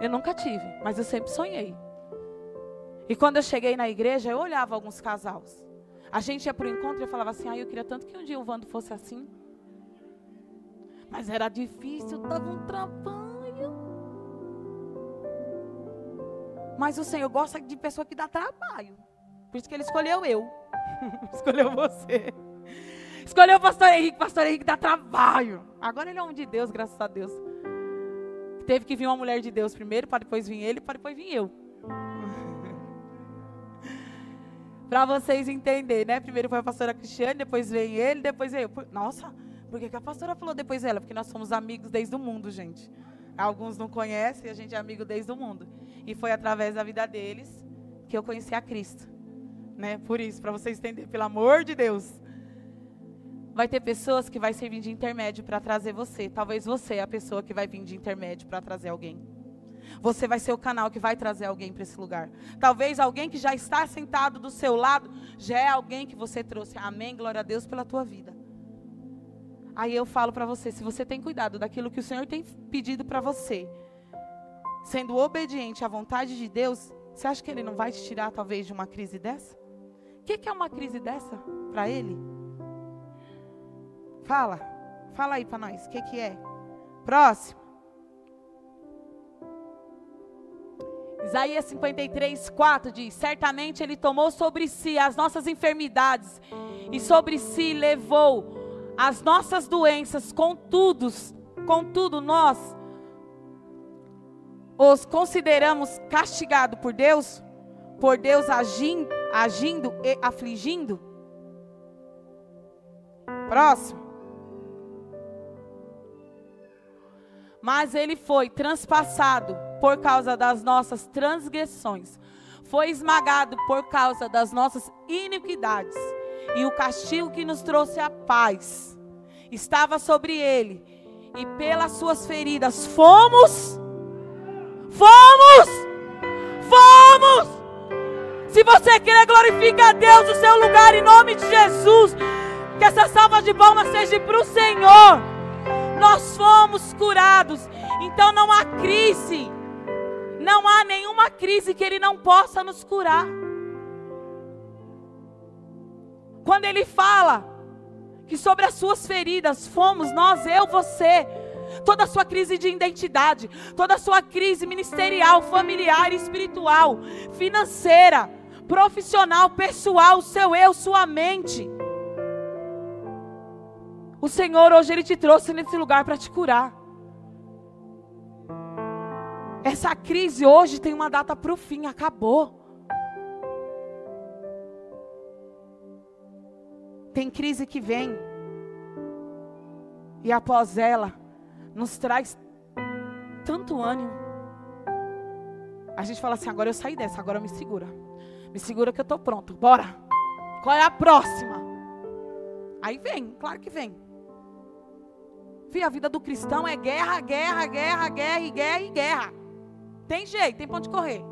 Eu nunca tive, mas eu sempre sonhei. E quando eu cheguei na igreja, eu olhava alguns casais. A gente ia para o encontro e falava assim, ah, eu queria tanto que um dia o Vando fosse assim. Mas era difícil, estava um trabalho. Mas o Senhor gosta de pessoa que dá trabalho. Por isso que Ele escolheu eu. escolheu você. Escolheu o pastor Henrique, pastor Henrique dá trabalho. Agora ele é homem de Deus, graças a Deus. Teve que vir uma mulher de Deus primeiro, para depois vir ele, para depois vir eu. Para vocês entenderem, né? Primeiro foi a pastora Cristiane, depois vem ele, depois eu. Nossa, por que, que a pastora falou depois ela? Porque nós somos amigos desde o mundo, gente. Alguns não conhecem, a gente é amigo desde o mundo. E foi através da vida deles que eu conheci a Cristo. Né? Por isso, para vocês entenderem, pelo amor de Deus. Vai ter pessoas que vai servir de intermédio para trazer você. Talvez você é a pessoa que vai vir de intermédio para trazer alguém. Você vai ser o canal que vai trazer alguém para esse lugar. Talvez alguém que já está sentado do seu lado já é alguém que você trouxe. Amém. Glória a Deus pela tua vida. Aí eu falo para você, se você tem cuidado daquilo que o Senhor tem pedido para você, sendo obediente à vontade de Deus, você acha que Ele não vai te tirar talvez de uma crise dessa? O que, que é uma crise dessa para Ele? Fala, fala aí para nós, o que, que é? Próximo. Isaías 53, 4 diz: Certamente Ele tomou sobre si as nossas enfermidades e sobre si levou as nossas doenças, contudo, contudo nós os consideramos castigados por Deus, por Deus agindo, agindo e afligindo. Próximo. Mas ele foi transpassado por causa das nossas transgressões, foi esmagado por causa das nossas iniquidades, e o castigo que nos trouxe a paz estava sobre ele, e pelas suas feridas fomos, fomos, fomos Se você quer, glorifica a Deus no seu lugar em nome de Jesus. Que essa salva de palmas seja para o Senhor. Nós fomos curados. Então não há crise. Não há nenhuma crise que Ele não possa nos curar. Quando Ele fala que sobre as suas feridas fomos nós, eu, você, toda a sua crise de identidade, toda a sua crise ministerial, familiar, espiritual, financeira, profissional, pessoal, seu eu, sua mente. O Senhor hoje ele te trouxe nesse lugar para te curar. Essa crise hoje tem uma data para o fim, acabou. Tem crise que vem. E após ela, nos traz tanto ânimo. A gente fala assim: agora eu saí dessa, agora me segura. Me segura que eu estou pronto. Bora. Qual é a próxima? Aí vem, claro que vem. Fia, a vida do cristão é guerra, guerra, guerra, guerra e guerra e guerra. Tem jeito, tem ponto de correr.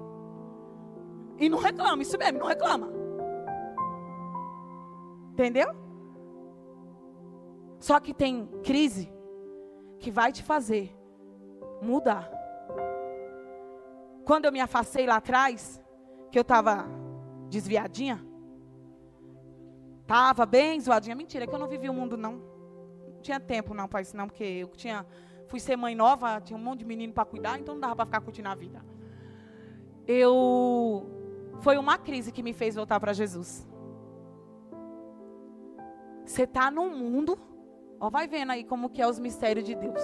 E não reclama, isso mesmo, não reclama. Entendeu? Só que tem crise que vai te fazer mudar. Quando eu me afastei lá atrás, que eu estava desviadinha, estava bem zoadinha. Mentira, que eu não vivi o mundo, não. Não tinha tempo, não, para isso, não, porque eu tinha, fui ser mãe nova, tinha um monte de menino para cuidar, então não dava para ficar curtindo a vida. Eu. Foi uma crise que me fez voltar para Jesus. Você está num mundo Ó, vai vendo aí como que é os mistérios de Deus.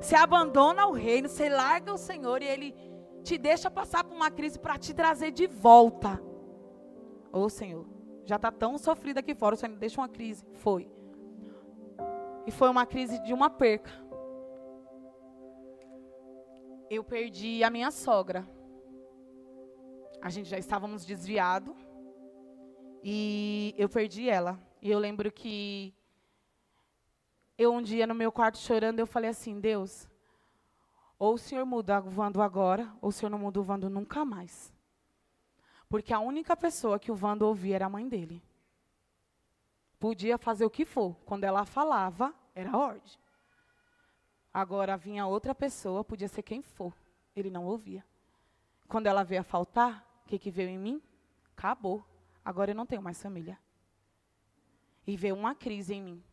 Você abandona o reino, você larga o Senhor e Ele te deixa passar por uma crise para te trazer de volta. Ô Senhor, já está tão sofrido aqui fora, o Senhor deixa uma crise. Foi. E foi uma crise de uma perca. Eu perdi a minha sogra. A gente já estávamos desviados. E eu perdi ela. E eu lembro que eu um dia no meu quarto chorando, eu falei assim, Deus, ou o Senhor muda o Vando agora, ou o Senhor não muda o Vando nunca mais. Porque a única pessoa que o Vando ouvia era a mãe dele. Podia fazer o que for. Quando ela falava, era ordem. Agora vinha outra pessoa, podia ser quem for. Ele não ouvia. Quando ela veio a faltar, o que, que veio em mim? Acabou. Agora eu não tenho mais família. E veio uma crise em mim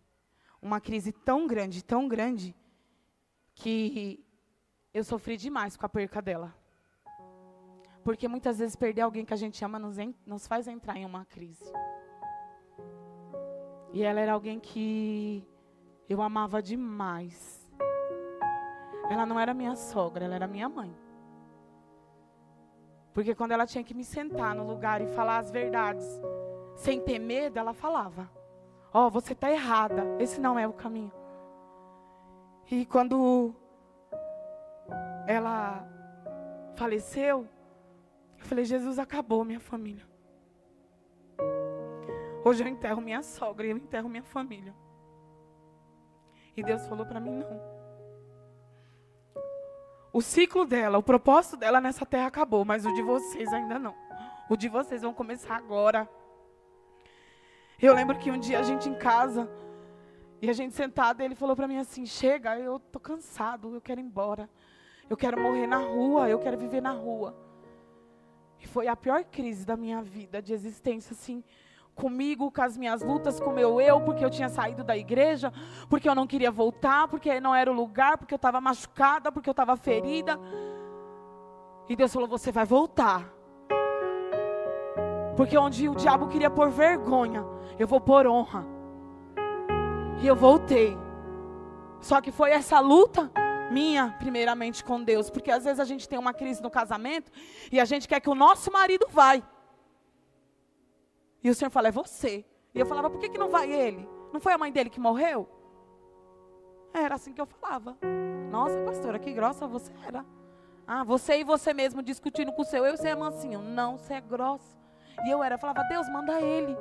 uma crise tão grande, tão grande, que eu sofri demais com a perca dela. Porque muitas vezes perder alguém que a gente ama nos, nos faz entrar em uma crise. E ela era alguém que eu amava demais. Ela não era minha sogra, ela era minha mãe. Porque quando ela tinha que me sentar no lugar e falar as verdades, sem ter medo, ela falava. Ó, oh, você está errada. Esse não é o caminho. E quando ela faleceu, eu falei: Jesus, acabou minha família. Hoje eu enterro minha sogra e eu enterro minha família. E Deus falou para mim: não. O ciclo dela, o propósito dela nessa terra acabou, mas o de vocês ainda não. O de vocês vão começar agora. Eu lembro que um dia a gente em casa, e a gente sentada, ele falou para mim assim: Chega, eu tô cansado, eu quero ir embora. Eu quero morrer na rua, eu quero viver na rua. E foi a pior crise da minha vida, de existência, assim, comigo, com as minhas lutas, com o meu eu, porque eu tinha saído da igreja, porque eu não queria voltar, porque não era o lugar, porque eu estava machucada, porque eu estava ferida. E Deus falou: Você vai voltar. Porque onde o diabo queria pôr vergonha, eu vou pôr honra. E eu voltei. Só que foi essa luta minha, primeiramente com Deus, porque às vezes a gente tem uma crise no casamento e a gente quer que o nosso marido vai. E o Senhor fala, é você. E eu falava, por que, que não vai ele? Não foi a mãe dele que morreu? Era assim que eu falava. Nossa, pastora, que grossa você era. Ah, você e você mesmo discutindo com o seu eu, você é mansinho. Não, você é grossa. E eu era, eu falava, Deus, manda ele.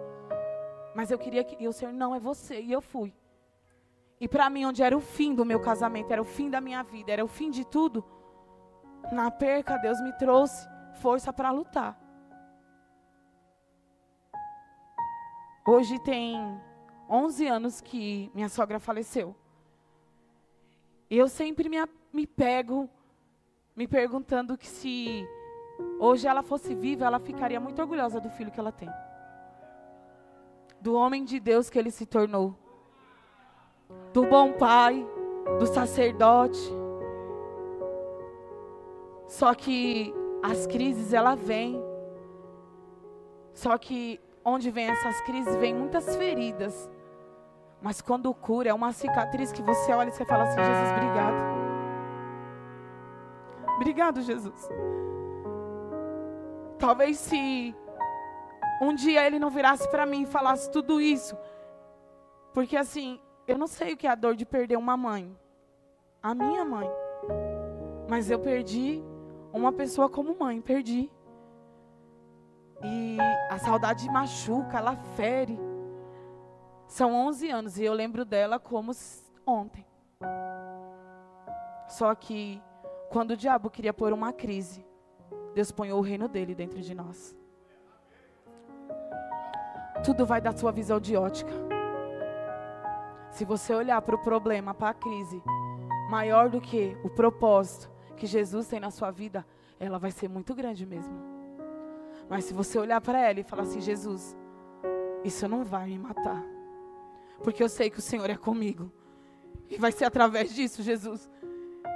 Mas eu queria que. E o Senhor, não, é você. E eu fui. E para mim, onde era o fim do meu casamento, era o fim da minha vida, era o fim de tudo. Na perca, Deus me trouxe força para lutar. Hoje tem 11 anos que minha sogra faleceu. E eu sempre me, me pego me perguntando que se hoje ela fosse viva, ela ficaria muito orgulhosa do filho que ela tem. Do homem de Deus que ele se tornou. Do bom pai, do sacerdote. Só que as crises ela vem. Só que onde vem essas crises, vem muitas feridas. Mas quando cura, é uma cicatriz que você olha e você fala assim: Jesus, obrigado. Obrigado, Jesus. Talvez se um dia ele não virasse para mim e falasse tudo isso. Porque assim, eu não sei o que é a dor de perder uma mãe. A minha mãe. Mas eu perdi uma pessoa como mãe, perdi. E a saudade machuca, ela fere. São 11 anos e eu lembro dela como ontem. Só que quando o diabo queria pôr uma crise, Deus põe o reino dele dentro de nós. Tudo vai da sua visão de ótica. Se você olhar para o problema, para a crise, maior do que o propósito que Jesus tem na sua vida, ela vai ser muito grande mesmo. Mas se você olhar para ela e falar assim: Jesus, isso não vai me matar, porque eu sei que o Senhor é comigo, e vai ser através disso, Jesus,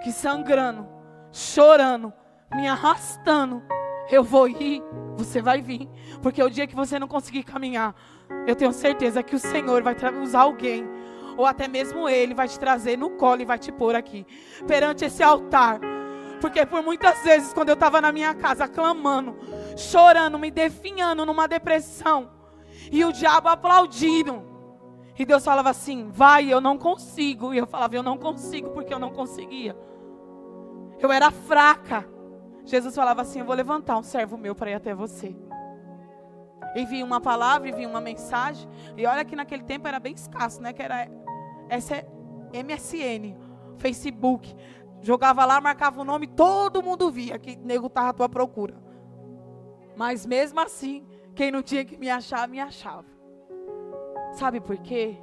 que sangrando, chorando, me arrastando. Eu vou ir, você vai vir. Porque o dia que você não conseguir caminhar, eu tenho certeza que o Senhor vai usar alguém, ou até mesmo Ele vai te trazer no colo e vai te pôr aqui, perante esse altar. Porque por muitas vezes, quando eu estava na minha casa clamando, chorando, me definhando numa depressão, e o diabo aplaudindo, e Deus falava assim: vai, eu não consigo. E eu falava: eu não consigo porque eu não conseguia. Eu era fraca. Jesus falava assim: Eu vou levantar um servo meu para ir até você. Envia uma palavra, envia uma mensagem. E olha que naquele tempo era bem escasso, né? Que era essa MSN, Facebook. Jogava lá, marcava o nome, todo mundo via que nego estava à tua procura. Mas mesmo assim, quem não tinha que me achar, me achava. Sabe por quê?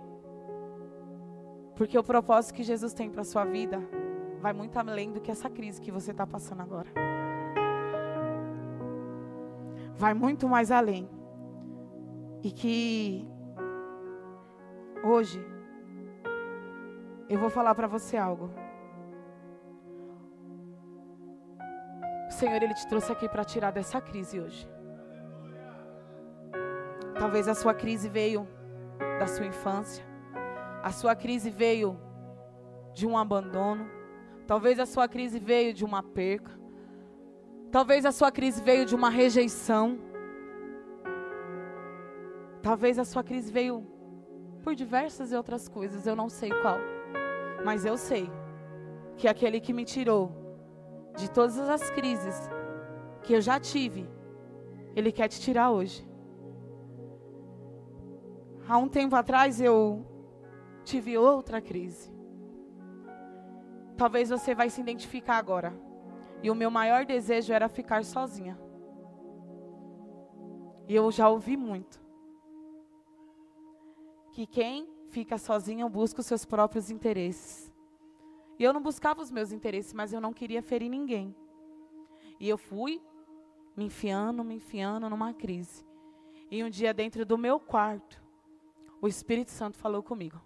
Porque o propósito que Jesus tem para sua vida vai muito além do que essa crise que você está passando agora. Vai muito mais além. E que hoje eu vou falar para você algo. O Senhor ele te trouxe aqui para tirar dessa crise hoje. Talvez a sua crise veio da sua infância. A sua crise veio de um abandono. Talvez a sua crise veio de uma perca. Talvez a sua crise veio de uma rejeição. Talvez a sua crise veio por diversas e outras coisas, eu não sei qual. Mas eu sei que aquele que me tirou de todas as crises que eu já tive, ele quer te tirar hoje. Há um tempo atrás eu tive outra crise. Talvez você vai se identificar agora. E o meu maior desejo era ficar sozinha. E eu já ouvi muito. Que quem fica sozinho busca os seus próprios interesses. E eu não buscava os meus interesses, mas eu não queria ferir ninguém. E eu fui me enfiando, me enfiando numa crise. E um dia, dentro do meu quarto, o Espírito Santo falou comigo: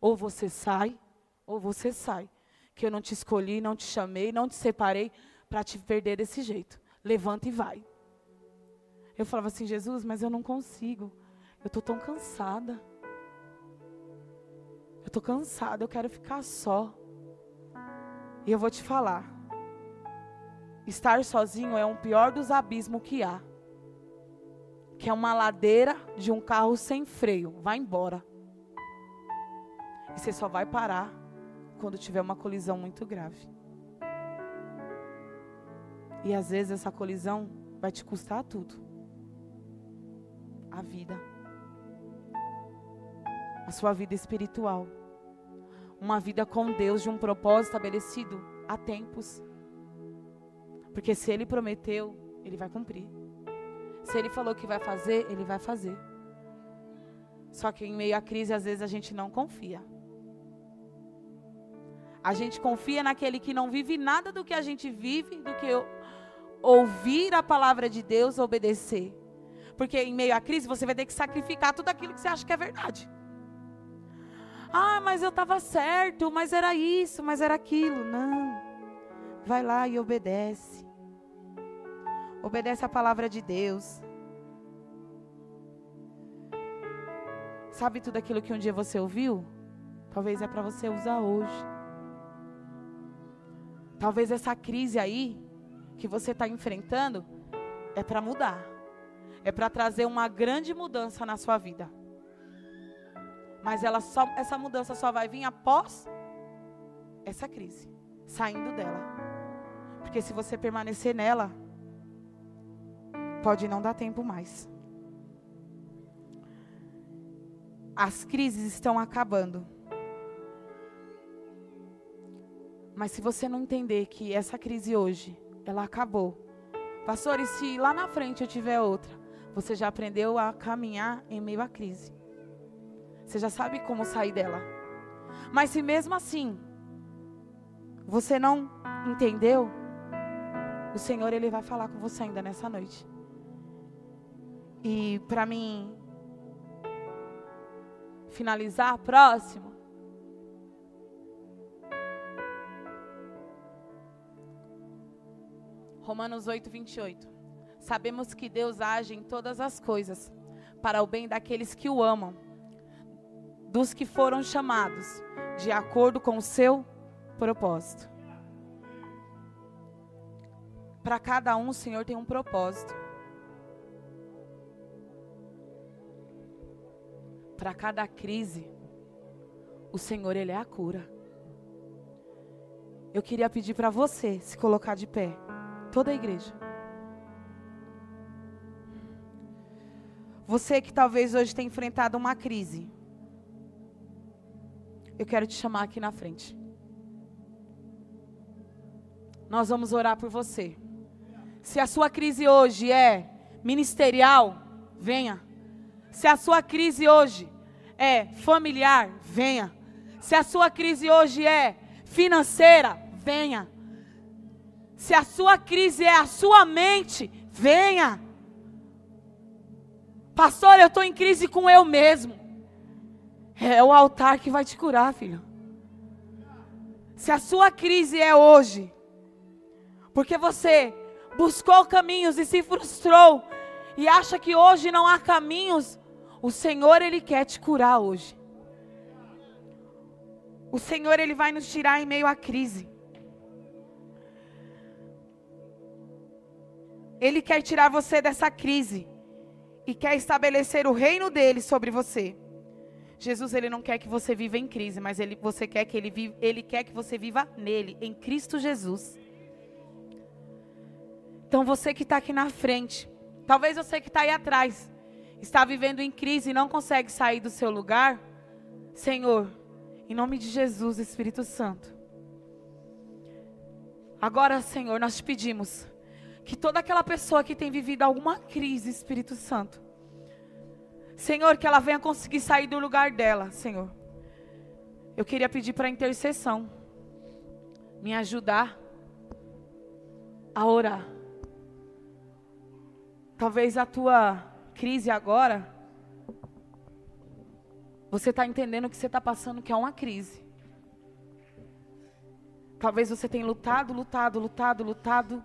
ou você sai, ou você sai. Que eu não te escolhi, não te chamei, não te separei para te perder desse jeito. Levanta e vai. Eu falava assim, Jesus, mas eu não consigo. Eu estou tão cansada. Eu estou cansada, eu quero ficar só. E eu vou te falar. Estar sozinho é um pior dos abismos que há. Que é uma ladeira de um carro sem freio. Vai embora. E você só vai parar quando tiver uma colisão muito grave. E às vezes essa colisão vai te custar tudo. A vida. A sua vida espiritual. Uma vida com Deus de um propósito estabelecido há tempos. Porque se ele prometeu, ele vai cumprir. Se ele falou que vai fazer, ele vai fazer. Só que em meio à crise, às vezes a gente não confia. A gente confia naquele que não vive nada do que a gente vive, do que ouvir a palavra de Deus, obedecer. Porque em meio à crise você vai ter que sacrificar tudo aquilo que você acha que é verdade. Ah, mas eu estava certo, mas era isso, mas era aquilo. Não. Vai lá e obedece. Obedece a palavra de Deus. Sabe tudo aquilo que um dia você ouviu? Talvez é para você usar hoje. Talvez essa crise aí que você está enfrentando é para mudar. É para trazer uma grande mudança na sua vida. Mas ela só, essa mudança só vai vir após essa crise, saindo dela. Porque se você permanecer nela, pode não dar tempo mais. As crises estão acabando. Mas se você não entender que essa crise hoje, ela acabou. Pastor, e se lá na frente eu tiver outra? Você já aprendeu a caminhar em meio à crise. Você já sabe como sair dela. Mas se mesmo assim você não entendeu, o Senhor ele vai falar com você ainda nessa noite. E para mim finalizar, próximo. Romanos 8, 28. Sabemos que Deus age em todas as coisas para o bem daqueles que o amam, dos que foram chamados de acordo com o seu propósito. Para cada um, o Senhor tem um propósito. Para cada crise, o Senhor, Ele é a cura. Eu queria pedir para você se colocar de pé, toda a igreja. Você que talvez hoje tenha enfrentado uma crise, eu quero te chamar aqui na frente. Nós vamos orar por você. Se a sua crise hoje é ministerial, venha. Se a sua crise hoje é familiar, venha. Se a sua crise hoje é financeira, venha. Se a sua crise é a sua mente, venha. Pastor, eu estou em crise com eu mesmo. É o altar que vai te curar, filho. Se a sua crise é hoje, porque você buscou caminhos e se frustrou, e acha que hoje não há caminhos, o Senhor, Ele quer te curar hoje. O Senhor, Ele vai nos tirar em meio à crise. Ele quer tirar você dessa crise e quer estabelecer o reino dele sobre você. Jesus ele não quer que você viva em crise, mas ele, você quer que ele, ele quer que você viva nele, em Cristo Jesus. Então você que está aqui na frente, talvez você que está aí atrás, está vivendo em crise e não consegue sair do seu lugar, Senhor, em nome de Jesus, Espírito Santo. Agora, Senhor, nós te pedimos que toda aquela pessoa que tem vivido alguma crise, Espírito Santo, Senhor, que ela venha conseguir sair do lugar dela, Senhor. Eu queria pedir para intercessão, me ajudar a orar. Talvez a tua crise agora, você está entendendo que você está passando que é uma crise. Talvez você tenha lutado, lutado, lutado, lutado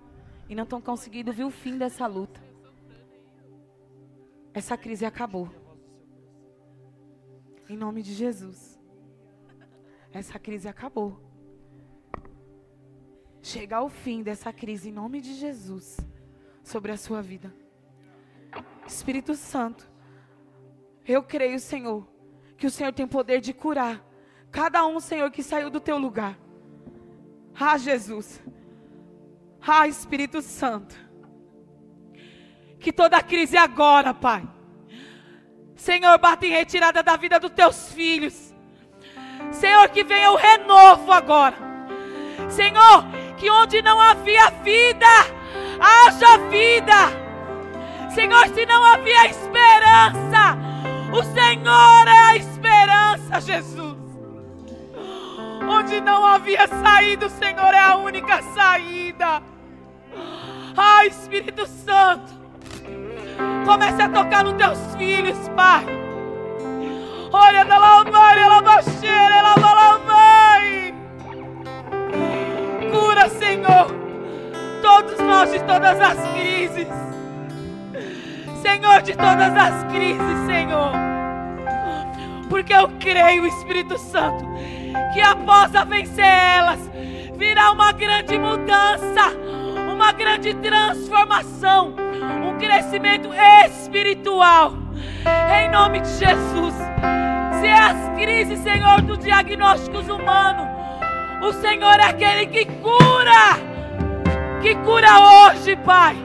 e não tenha conseguido ver o fim dessa luta. Essa crise acabou. Em nome de Jesus. Essa crise acabou. Chegar ao fim dessa crise em nome de Jesus sobre a sua vida. Espírito Santo, eu creio, Senhor, que o Senhor tem poder de curar cada um, Senhor, que saiu do teu lugar. Ah, Jesus. Ah, Espírito Santo. Que toda crise agora, Pai. Senhor, bata em retirada da vida dos teus filhos. Senhor, que venha o renovo agora. Senhor, que onde não havia vida, haja vida. Senhor, se não havia esperança, O Senhor é a esperança, Jesus. Onde não havia saída, o Senhor é a única saída. Ah, Espírito Santo, comece a tocar nos teus filhos, Pai. Olha da lambaia, ela baixeira, ela balamai. Cura, Senhor, todos nós de todas as crises. Senhor, de todas as crises, Senhor. Porque eu creio, Espírito Santo, que após a vencer elas, virá uma grande mudança, uma grande transformação, crescimento espiritual. Em nome de Jesus. Se as crises, Senhor, dos diagnósticos humanos, o Senhor é aquele que cura, que cura hoje, Pai.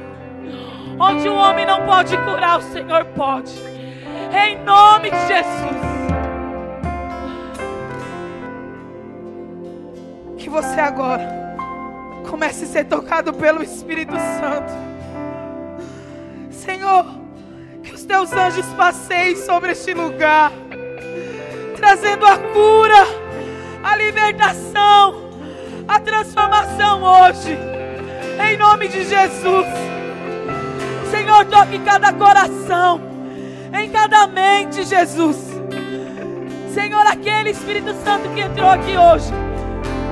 Onde o homem não pode curar, o Senhor pode. Em nome de Jesus. Que você agora comece a ser tocado pelo Espírito Santo. Senhor, que os teus anjos passeiem sobre este lugar, trazendo a cura, a libertação, a transformação hoje. Em nome de Jesus. Senhor, toque em cada coração, em cada mente, Jesus. Senhor, aquele Espírito Santo que entrou aqui hoje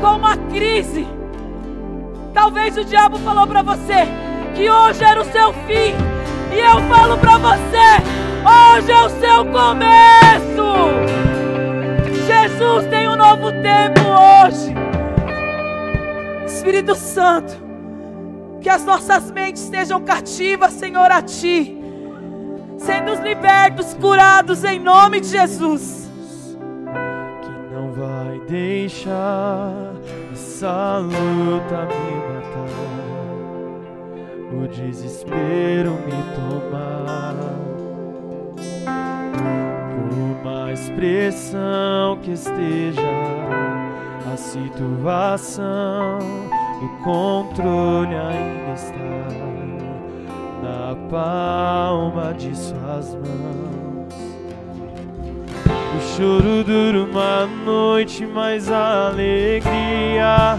com uma crise. Talvez o diabo falou para você que hoje era o seu fim. E eu falo para você, hoje é o seu começo. Jesus tem um novo tempo hoje. Espírito Santo, que as nossas mentes estejam cativas, Senhor, a Ti, sendo libertos, curados em nome de Jesus. Que não vai deixar essa luta me matar, o desespero me tomar. Por mais pressão que esteja a situação, o controle ainda está na palma de suas mãos. O choro dura uma noite, mas a alegria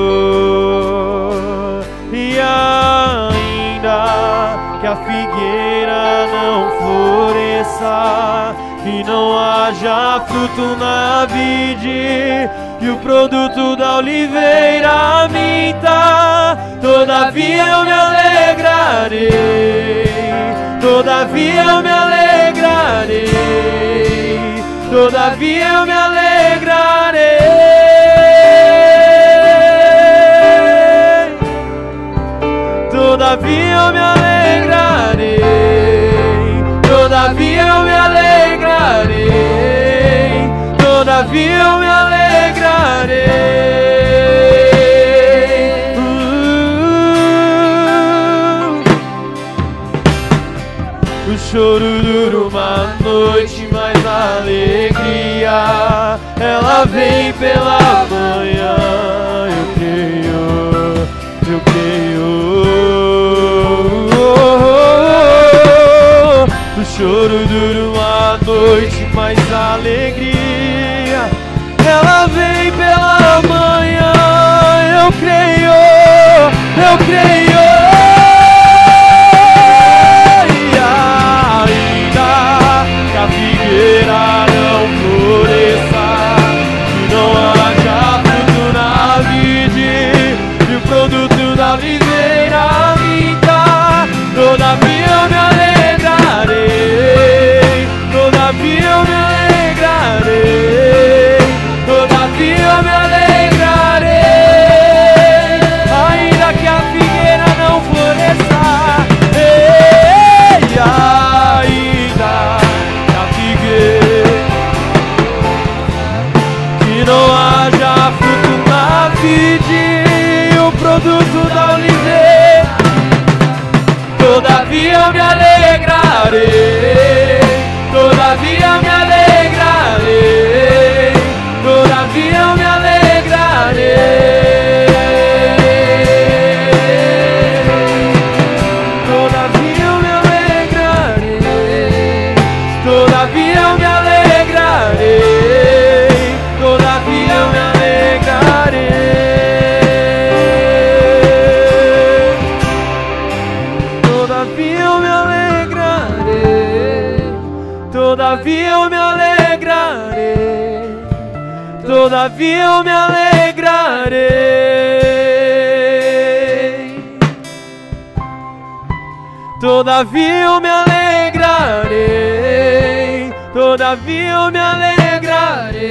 Floresça e não haja fruto na vide e o produto da oliveira minta, todavia eu me alegrarei, todavia eu me alegrarei, todavia eu me alegrarei. Todavia eu me alegrarei, todavia eu me alegrarei. Uh. O choro dura uma noite, mas a alegria ela vem pela manhã. Eu creio, eu creio. O choro dura uma noite, mas a alegria ela vem pela manhã. Eu creio, eu creio. Todavia eu me alegrarei, todavia eu me alegrarei, todavia eu me alegrarei,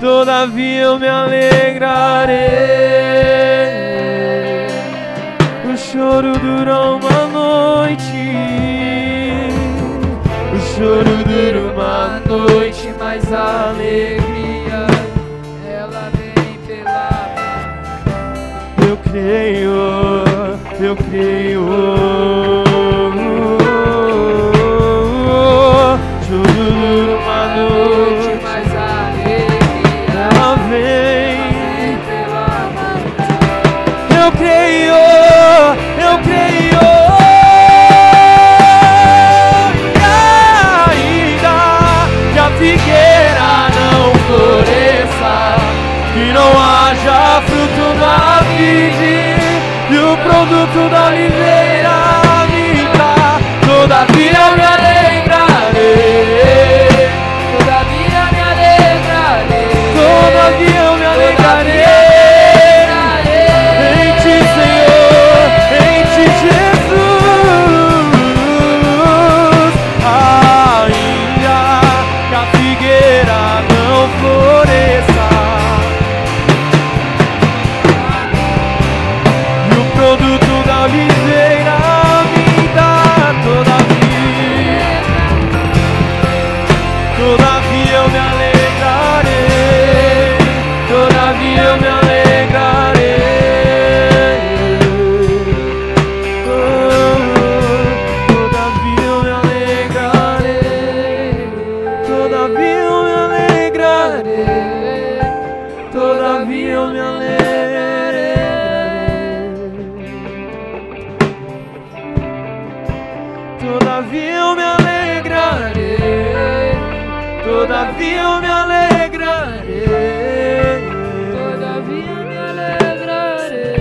todavia eu me alegrarei. O choro durou uma noite. Choro dura uma noite, mas a alegria creio, eu creio. Choro dura e o produto da oliveira todavia eu me alegrarei, todavia me alegrarei,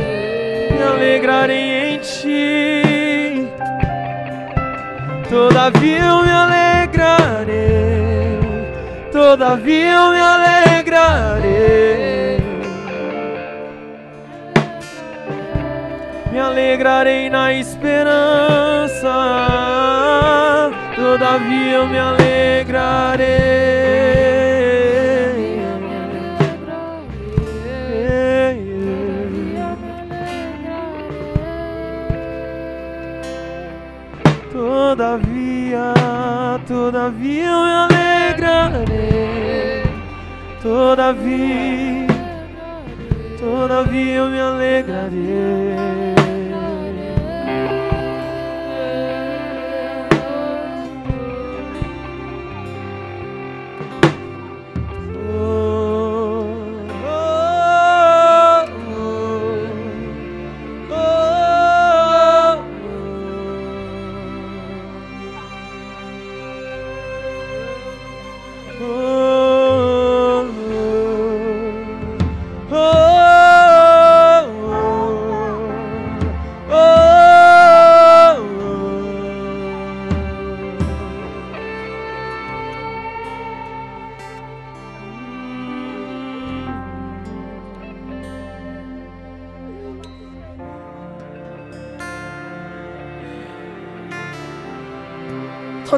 me alegrarei em ti. Todavia eu me alegrarei, todavia eu me alegrarei. Me alegrarei na esperança, todavia eu me alegrarei. Todavia eu me alegrarei, todavia, todavia eu me alegrarei.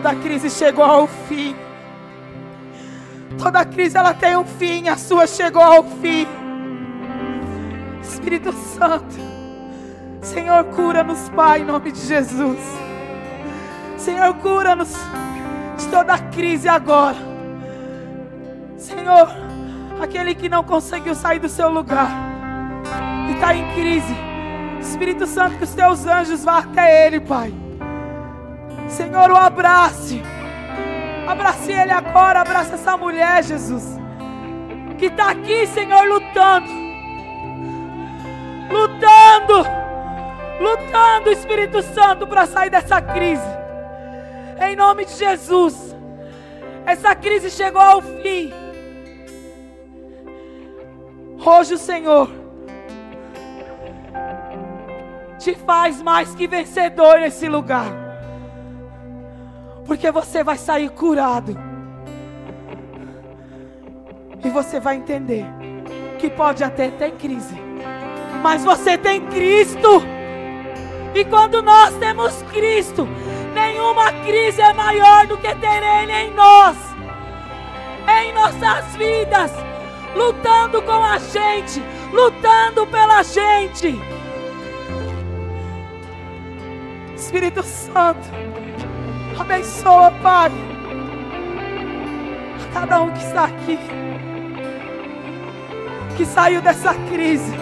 Toda crise chegou ao fim. Toda crise ela tem um fim, a sua chegou ao fim. Espírito Santo, Senhor, cura-nos, Pai, em nome de Jesus. Senhor, cura-nos de toda crise agora. Senhor, aquele que não conseguiu sair do seu lugar e está em crise, Espírito Santo, que os teus anjos vá até ele, Pai. Senhor, o abrace. Abrace ele agora, abraça essa mulher, Jesus. Que está aqui, Senhor, lutando. Lutando. Lutando, Espírito Santo, para sair dessa crise. Em nome de Jesus. Essa crise chegou ao fim. Hoje o Senhor te faz mais que vencedor nesse lugar. Porque você vai sair curado. E você vai entender que pode até ter crise, mas você tem Cristo. E quando nós temos Cristo, nenhuma crise é maior do que ter Ele em nós, em nossas vidas, lutando com a gente, lutando pela gente. Espírito Santo, abençoa, Pai, a cada um que está aqui, que saiu dessa crise.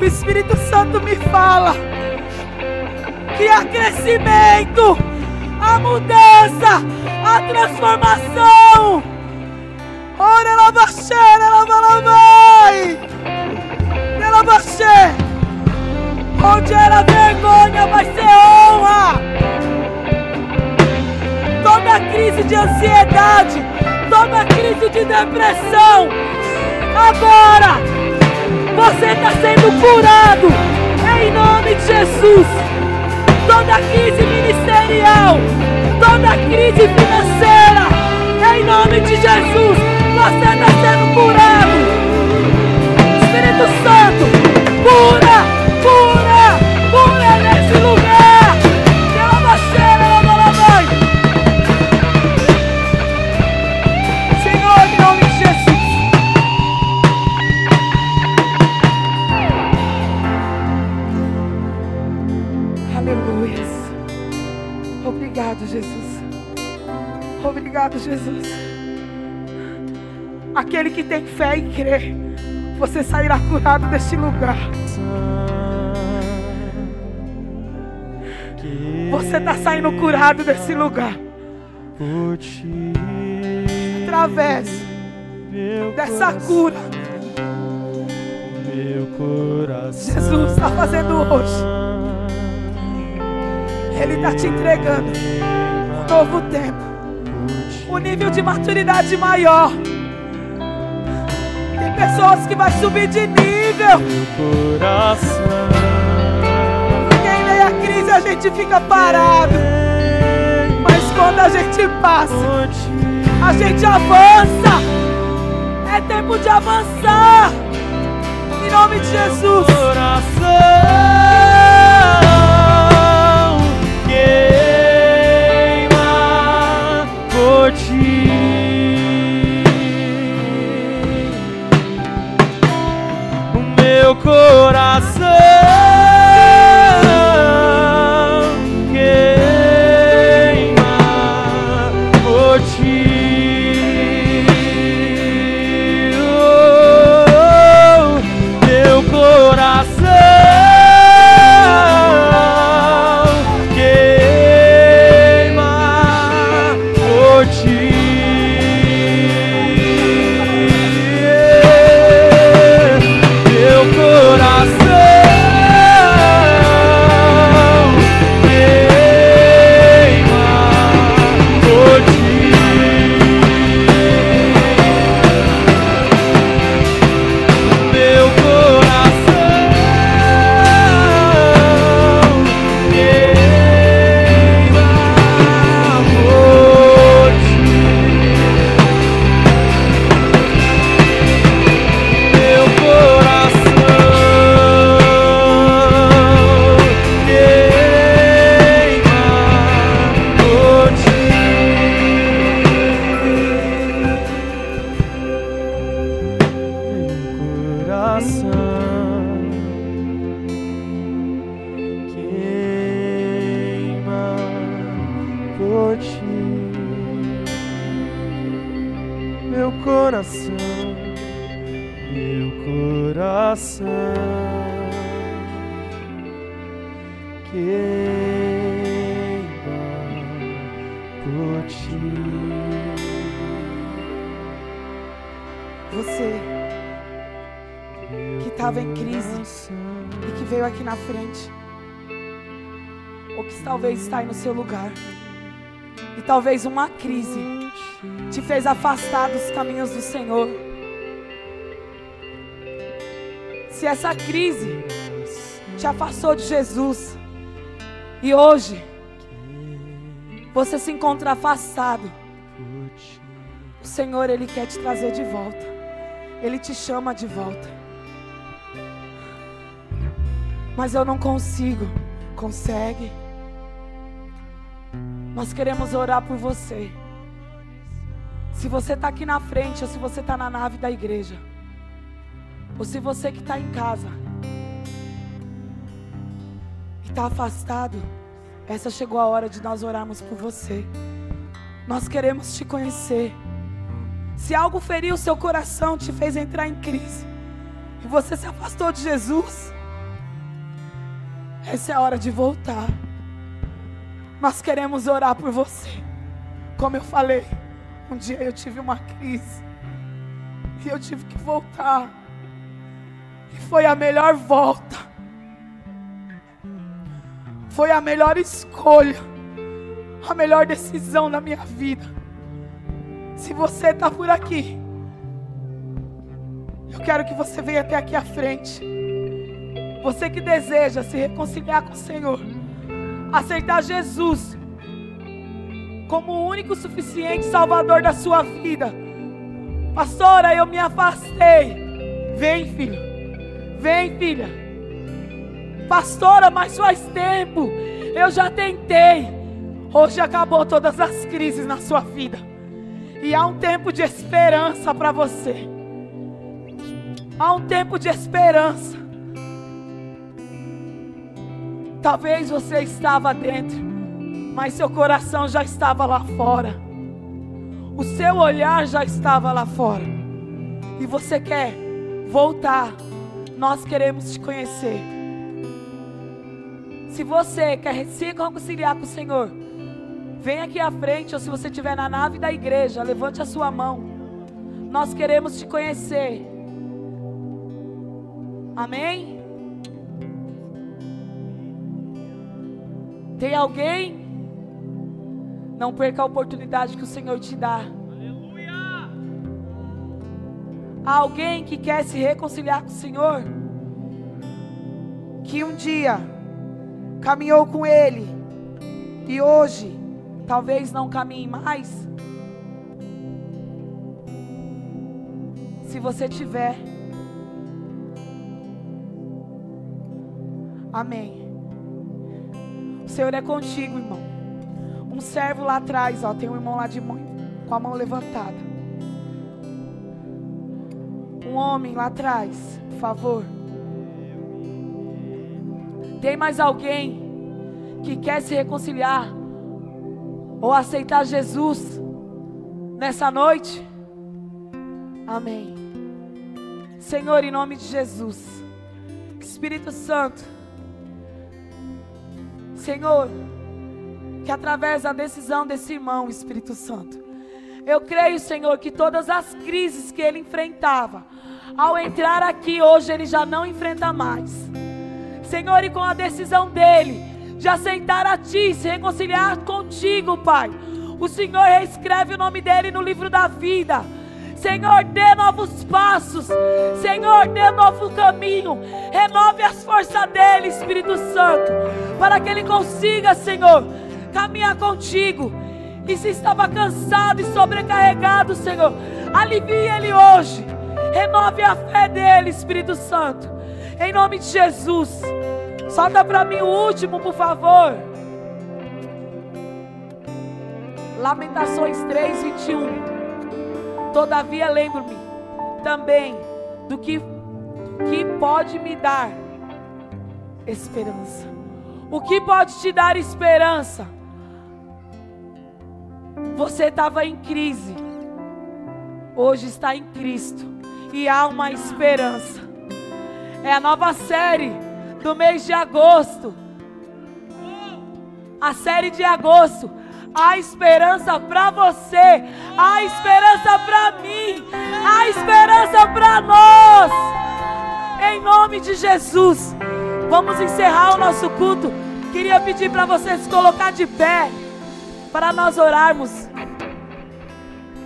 O Espírito Santo me fala que há crescimento, a mudança, a transformação. Ora, ela baixeira, ela vai, ela baixeira. Onde era vergonha vai ser honra. Toda crise de ansiedade, toda crise de depressão, agora você está sendo curado. Em nome de Jesus. Toda crise ministerial, toda crise financeira, em nome de Jesus, você está sendo curado. Espírito Santo, cura, cura, Obrigado, Jesus. Aquele que tem fé e crê, você sairá curado deste lugar. Você está saindo curado desse lugar. Através dessa cura. Jesus está fazendo hoje. Ele está te entregando um novo tempo, um nível de maturidade maior. Tem pessoas que vai subir de nível. Meu coração. Porque em meio à crise a gente fica parado. Mas quando a gente passa, a gente avança. É tempo de avançar. Em nome de Jesus. coração coração queima por ti. Você que estava em crise e que veio aqui na frente, ou que talvez está aí no seu lugar, e talvez uma crise te fez afastar dos caminhos do Senhor. Se essa crise te afastou de Jesus, e hoje você se encontra afastado, o Senhor, Ele quer te trazer de volta. Ele te chama de volta. Mas eu não consigo. Consegue? Nós queremos orar por você. Se você está aqui na frente, ou se você está na nave da igreja, ou se você que está em casa e está afastado, essa chegou a hora de nós orarmos por você. Nós queremos te conhecer. Se algo feriu o seu coração, te fez entrar em crise, e você se afastou de Jesus, essa é a hora de voltar. Nós queremos orar por você. Como eu falei, um dia eu tive uma crise e eu tive que voltar. E foi a melhor volta. Foi a melhor escolha. A melhor decisão na minha vida. Se você está por aqui, eu quero que você venha até aqui à frente. Você que deseja se reconciliar com o Senhor, aceitar Jesus como o único suficiente Salvador da sua vida. Pastora, eu me afastei. Vem, filho. Vem, filha. Pastora, mas faz tempo. Eu já tentei. Hoje acabou todas as crises na sua vida. E há um tempo de esperança para você. Há um tempo de esperança. Talvez você estava dentro, mas seu coração já estava lá fora. O seu olhar já estava lá fora. E você quer voltar. Nós queremos te conhecer. Se você quer se reconciliar com o Senhor, Vem aqui à frente, ou se você estiver na nave da igreja, levante a sua mão. Nós queremos te conhecer. Amém? Tem alguém? Não perca a oportunidade que o Senhor te dá. Há alguém que quer se reconciliar com o Senhor? Que um dia caminhou com Ele e hoje talvez não caminhe mais. Se você tiver, amém. O Senhor é contigo, irmão. Um servo lá atrás, ó, tem um irmão lá de mão, com a mão levantada. Homem lá atrás, por favor. Tem mais alguém que quer se reconciliar ou aceitar Jesus nessa noite? Amém. Senhor, em nome de Jesus, Espírito Santo, Senhor, que através da decisão desse irmão, Espírito Santo, eu creio, Senhor, que todas as crises que ele enfrentava, ao entrar aqui hoje, ele já não enfrenta mais. Senhor, e com a decisão dele, de aceitar a Ti, se reconciliar contigo, Pai. O Senhor reescreve o nome dele no livro da vida. Senhor, dê novos passos. Senhor, dê novo caminho. Renove as forças dele, Espírito Santo, para que ele consiga, Senhor, caminhar contigo. E se estava cansado e sobrecarregado, Senhor, alivie ele hoje. Renove a fé dele, Espírito Santo. Em nome de Jesus. Solta para mim o último, por favor. Lamentações 3, 21. Todavia lembro-me também do que, que pode me dar esperança. O que pode te dar esperança? Você estava em crise, hoje está em Cristo e há uma esperança. É a nova série do mês de agosto. A série de agosto. Há esperança para você. Há esperança para mim. Há esperança para nós. Em nome de Jesus. Vamos encerrar o nosso culto. Queria pedir para você se colocar de pé. Para nós orarmos.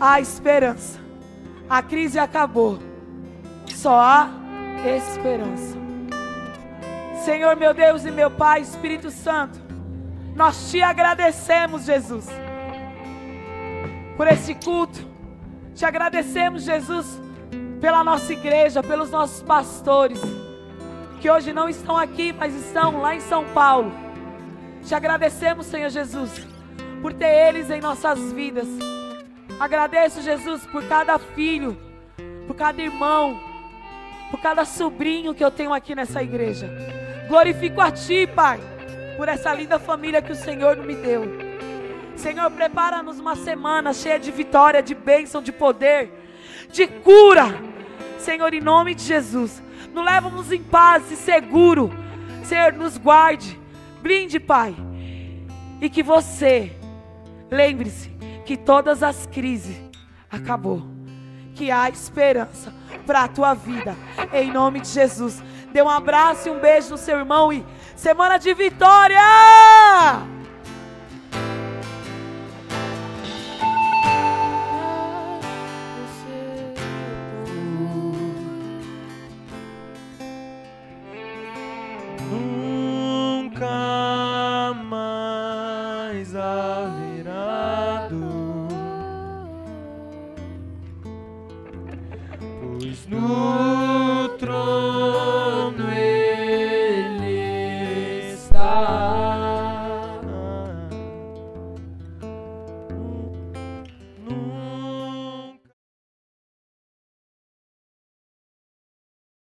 Há esperança. A crise acabou. Só há esperança. Senhor, meu Deus e meu Pai, Espírito Santo, Nós te agradecemos, Jesus, por esse culto. Te agradecemos, Jesus, pela nossa igreja, pelos nossos pastores, que hoje não estão aqui, mas estão lá em São Paulo. Te agradecemos, Senhor Jesus, por ter eles em nossas vidas. Agradeço, Jesus, por cada filho, por cada irmão, por cada sobrinho que eu tenho aqui nessa igreja. Glorifico a Ti, Pai, por essa linda família que o Senhor me deu. Senhor, prepara-nos uma semana cheia de vitória, de bênção, de poder, de cura. Senhor, em nome de Jesus, nos leva-nos em paz e seguro. Senhor, nos guarde, blinde, Pai. E que você, lembre-se que todas as crises acabou. Que há esperança para a tua vida. Em nome de Jesus. Dê um abraço e um beijo no seu irmão e semana de vitória!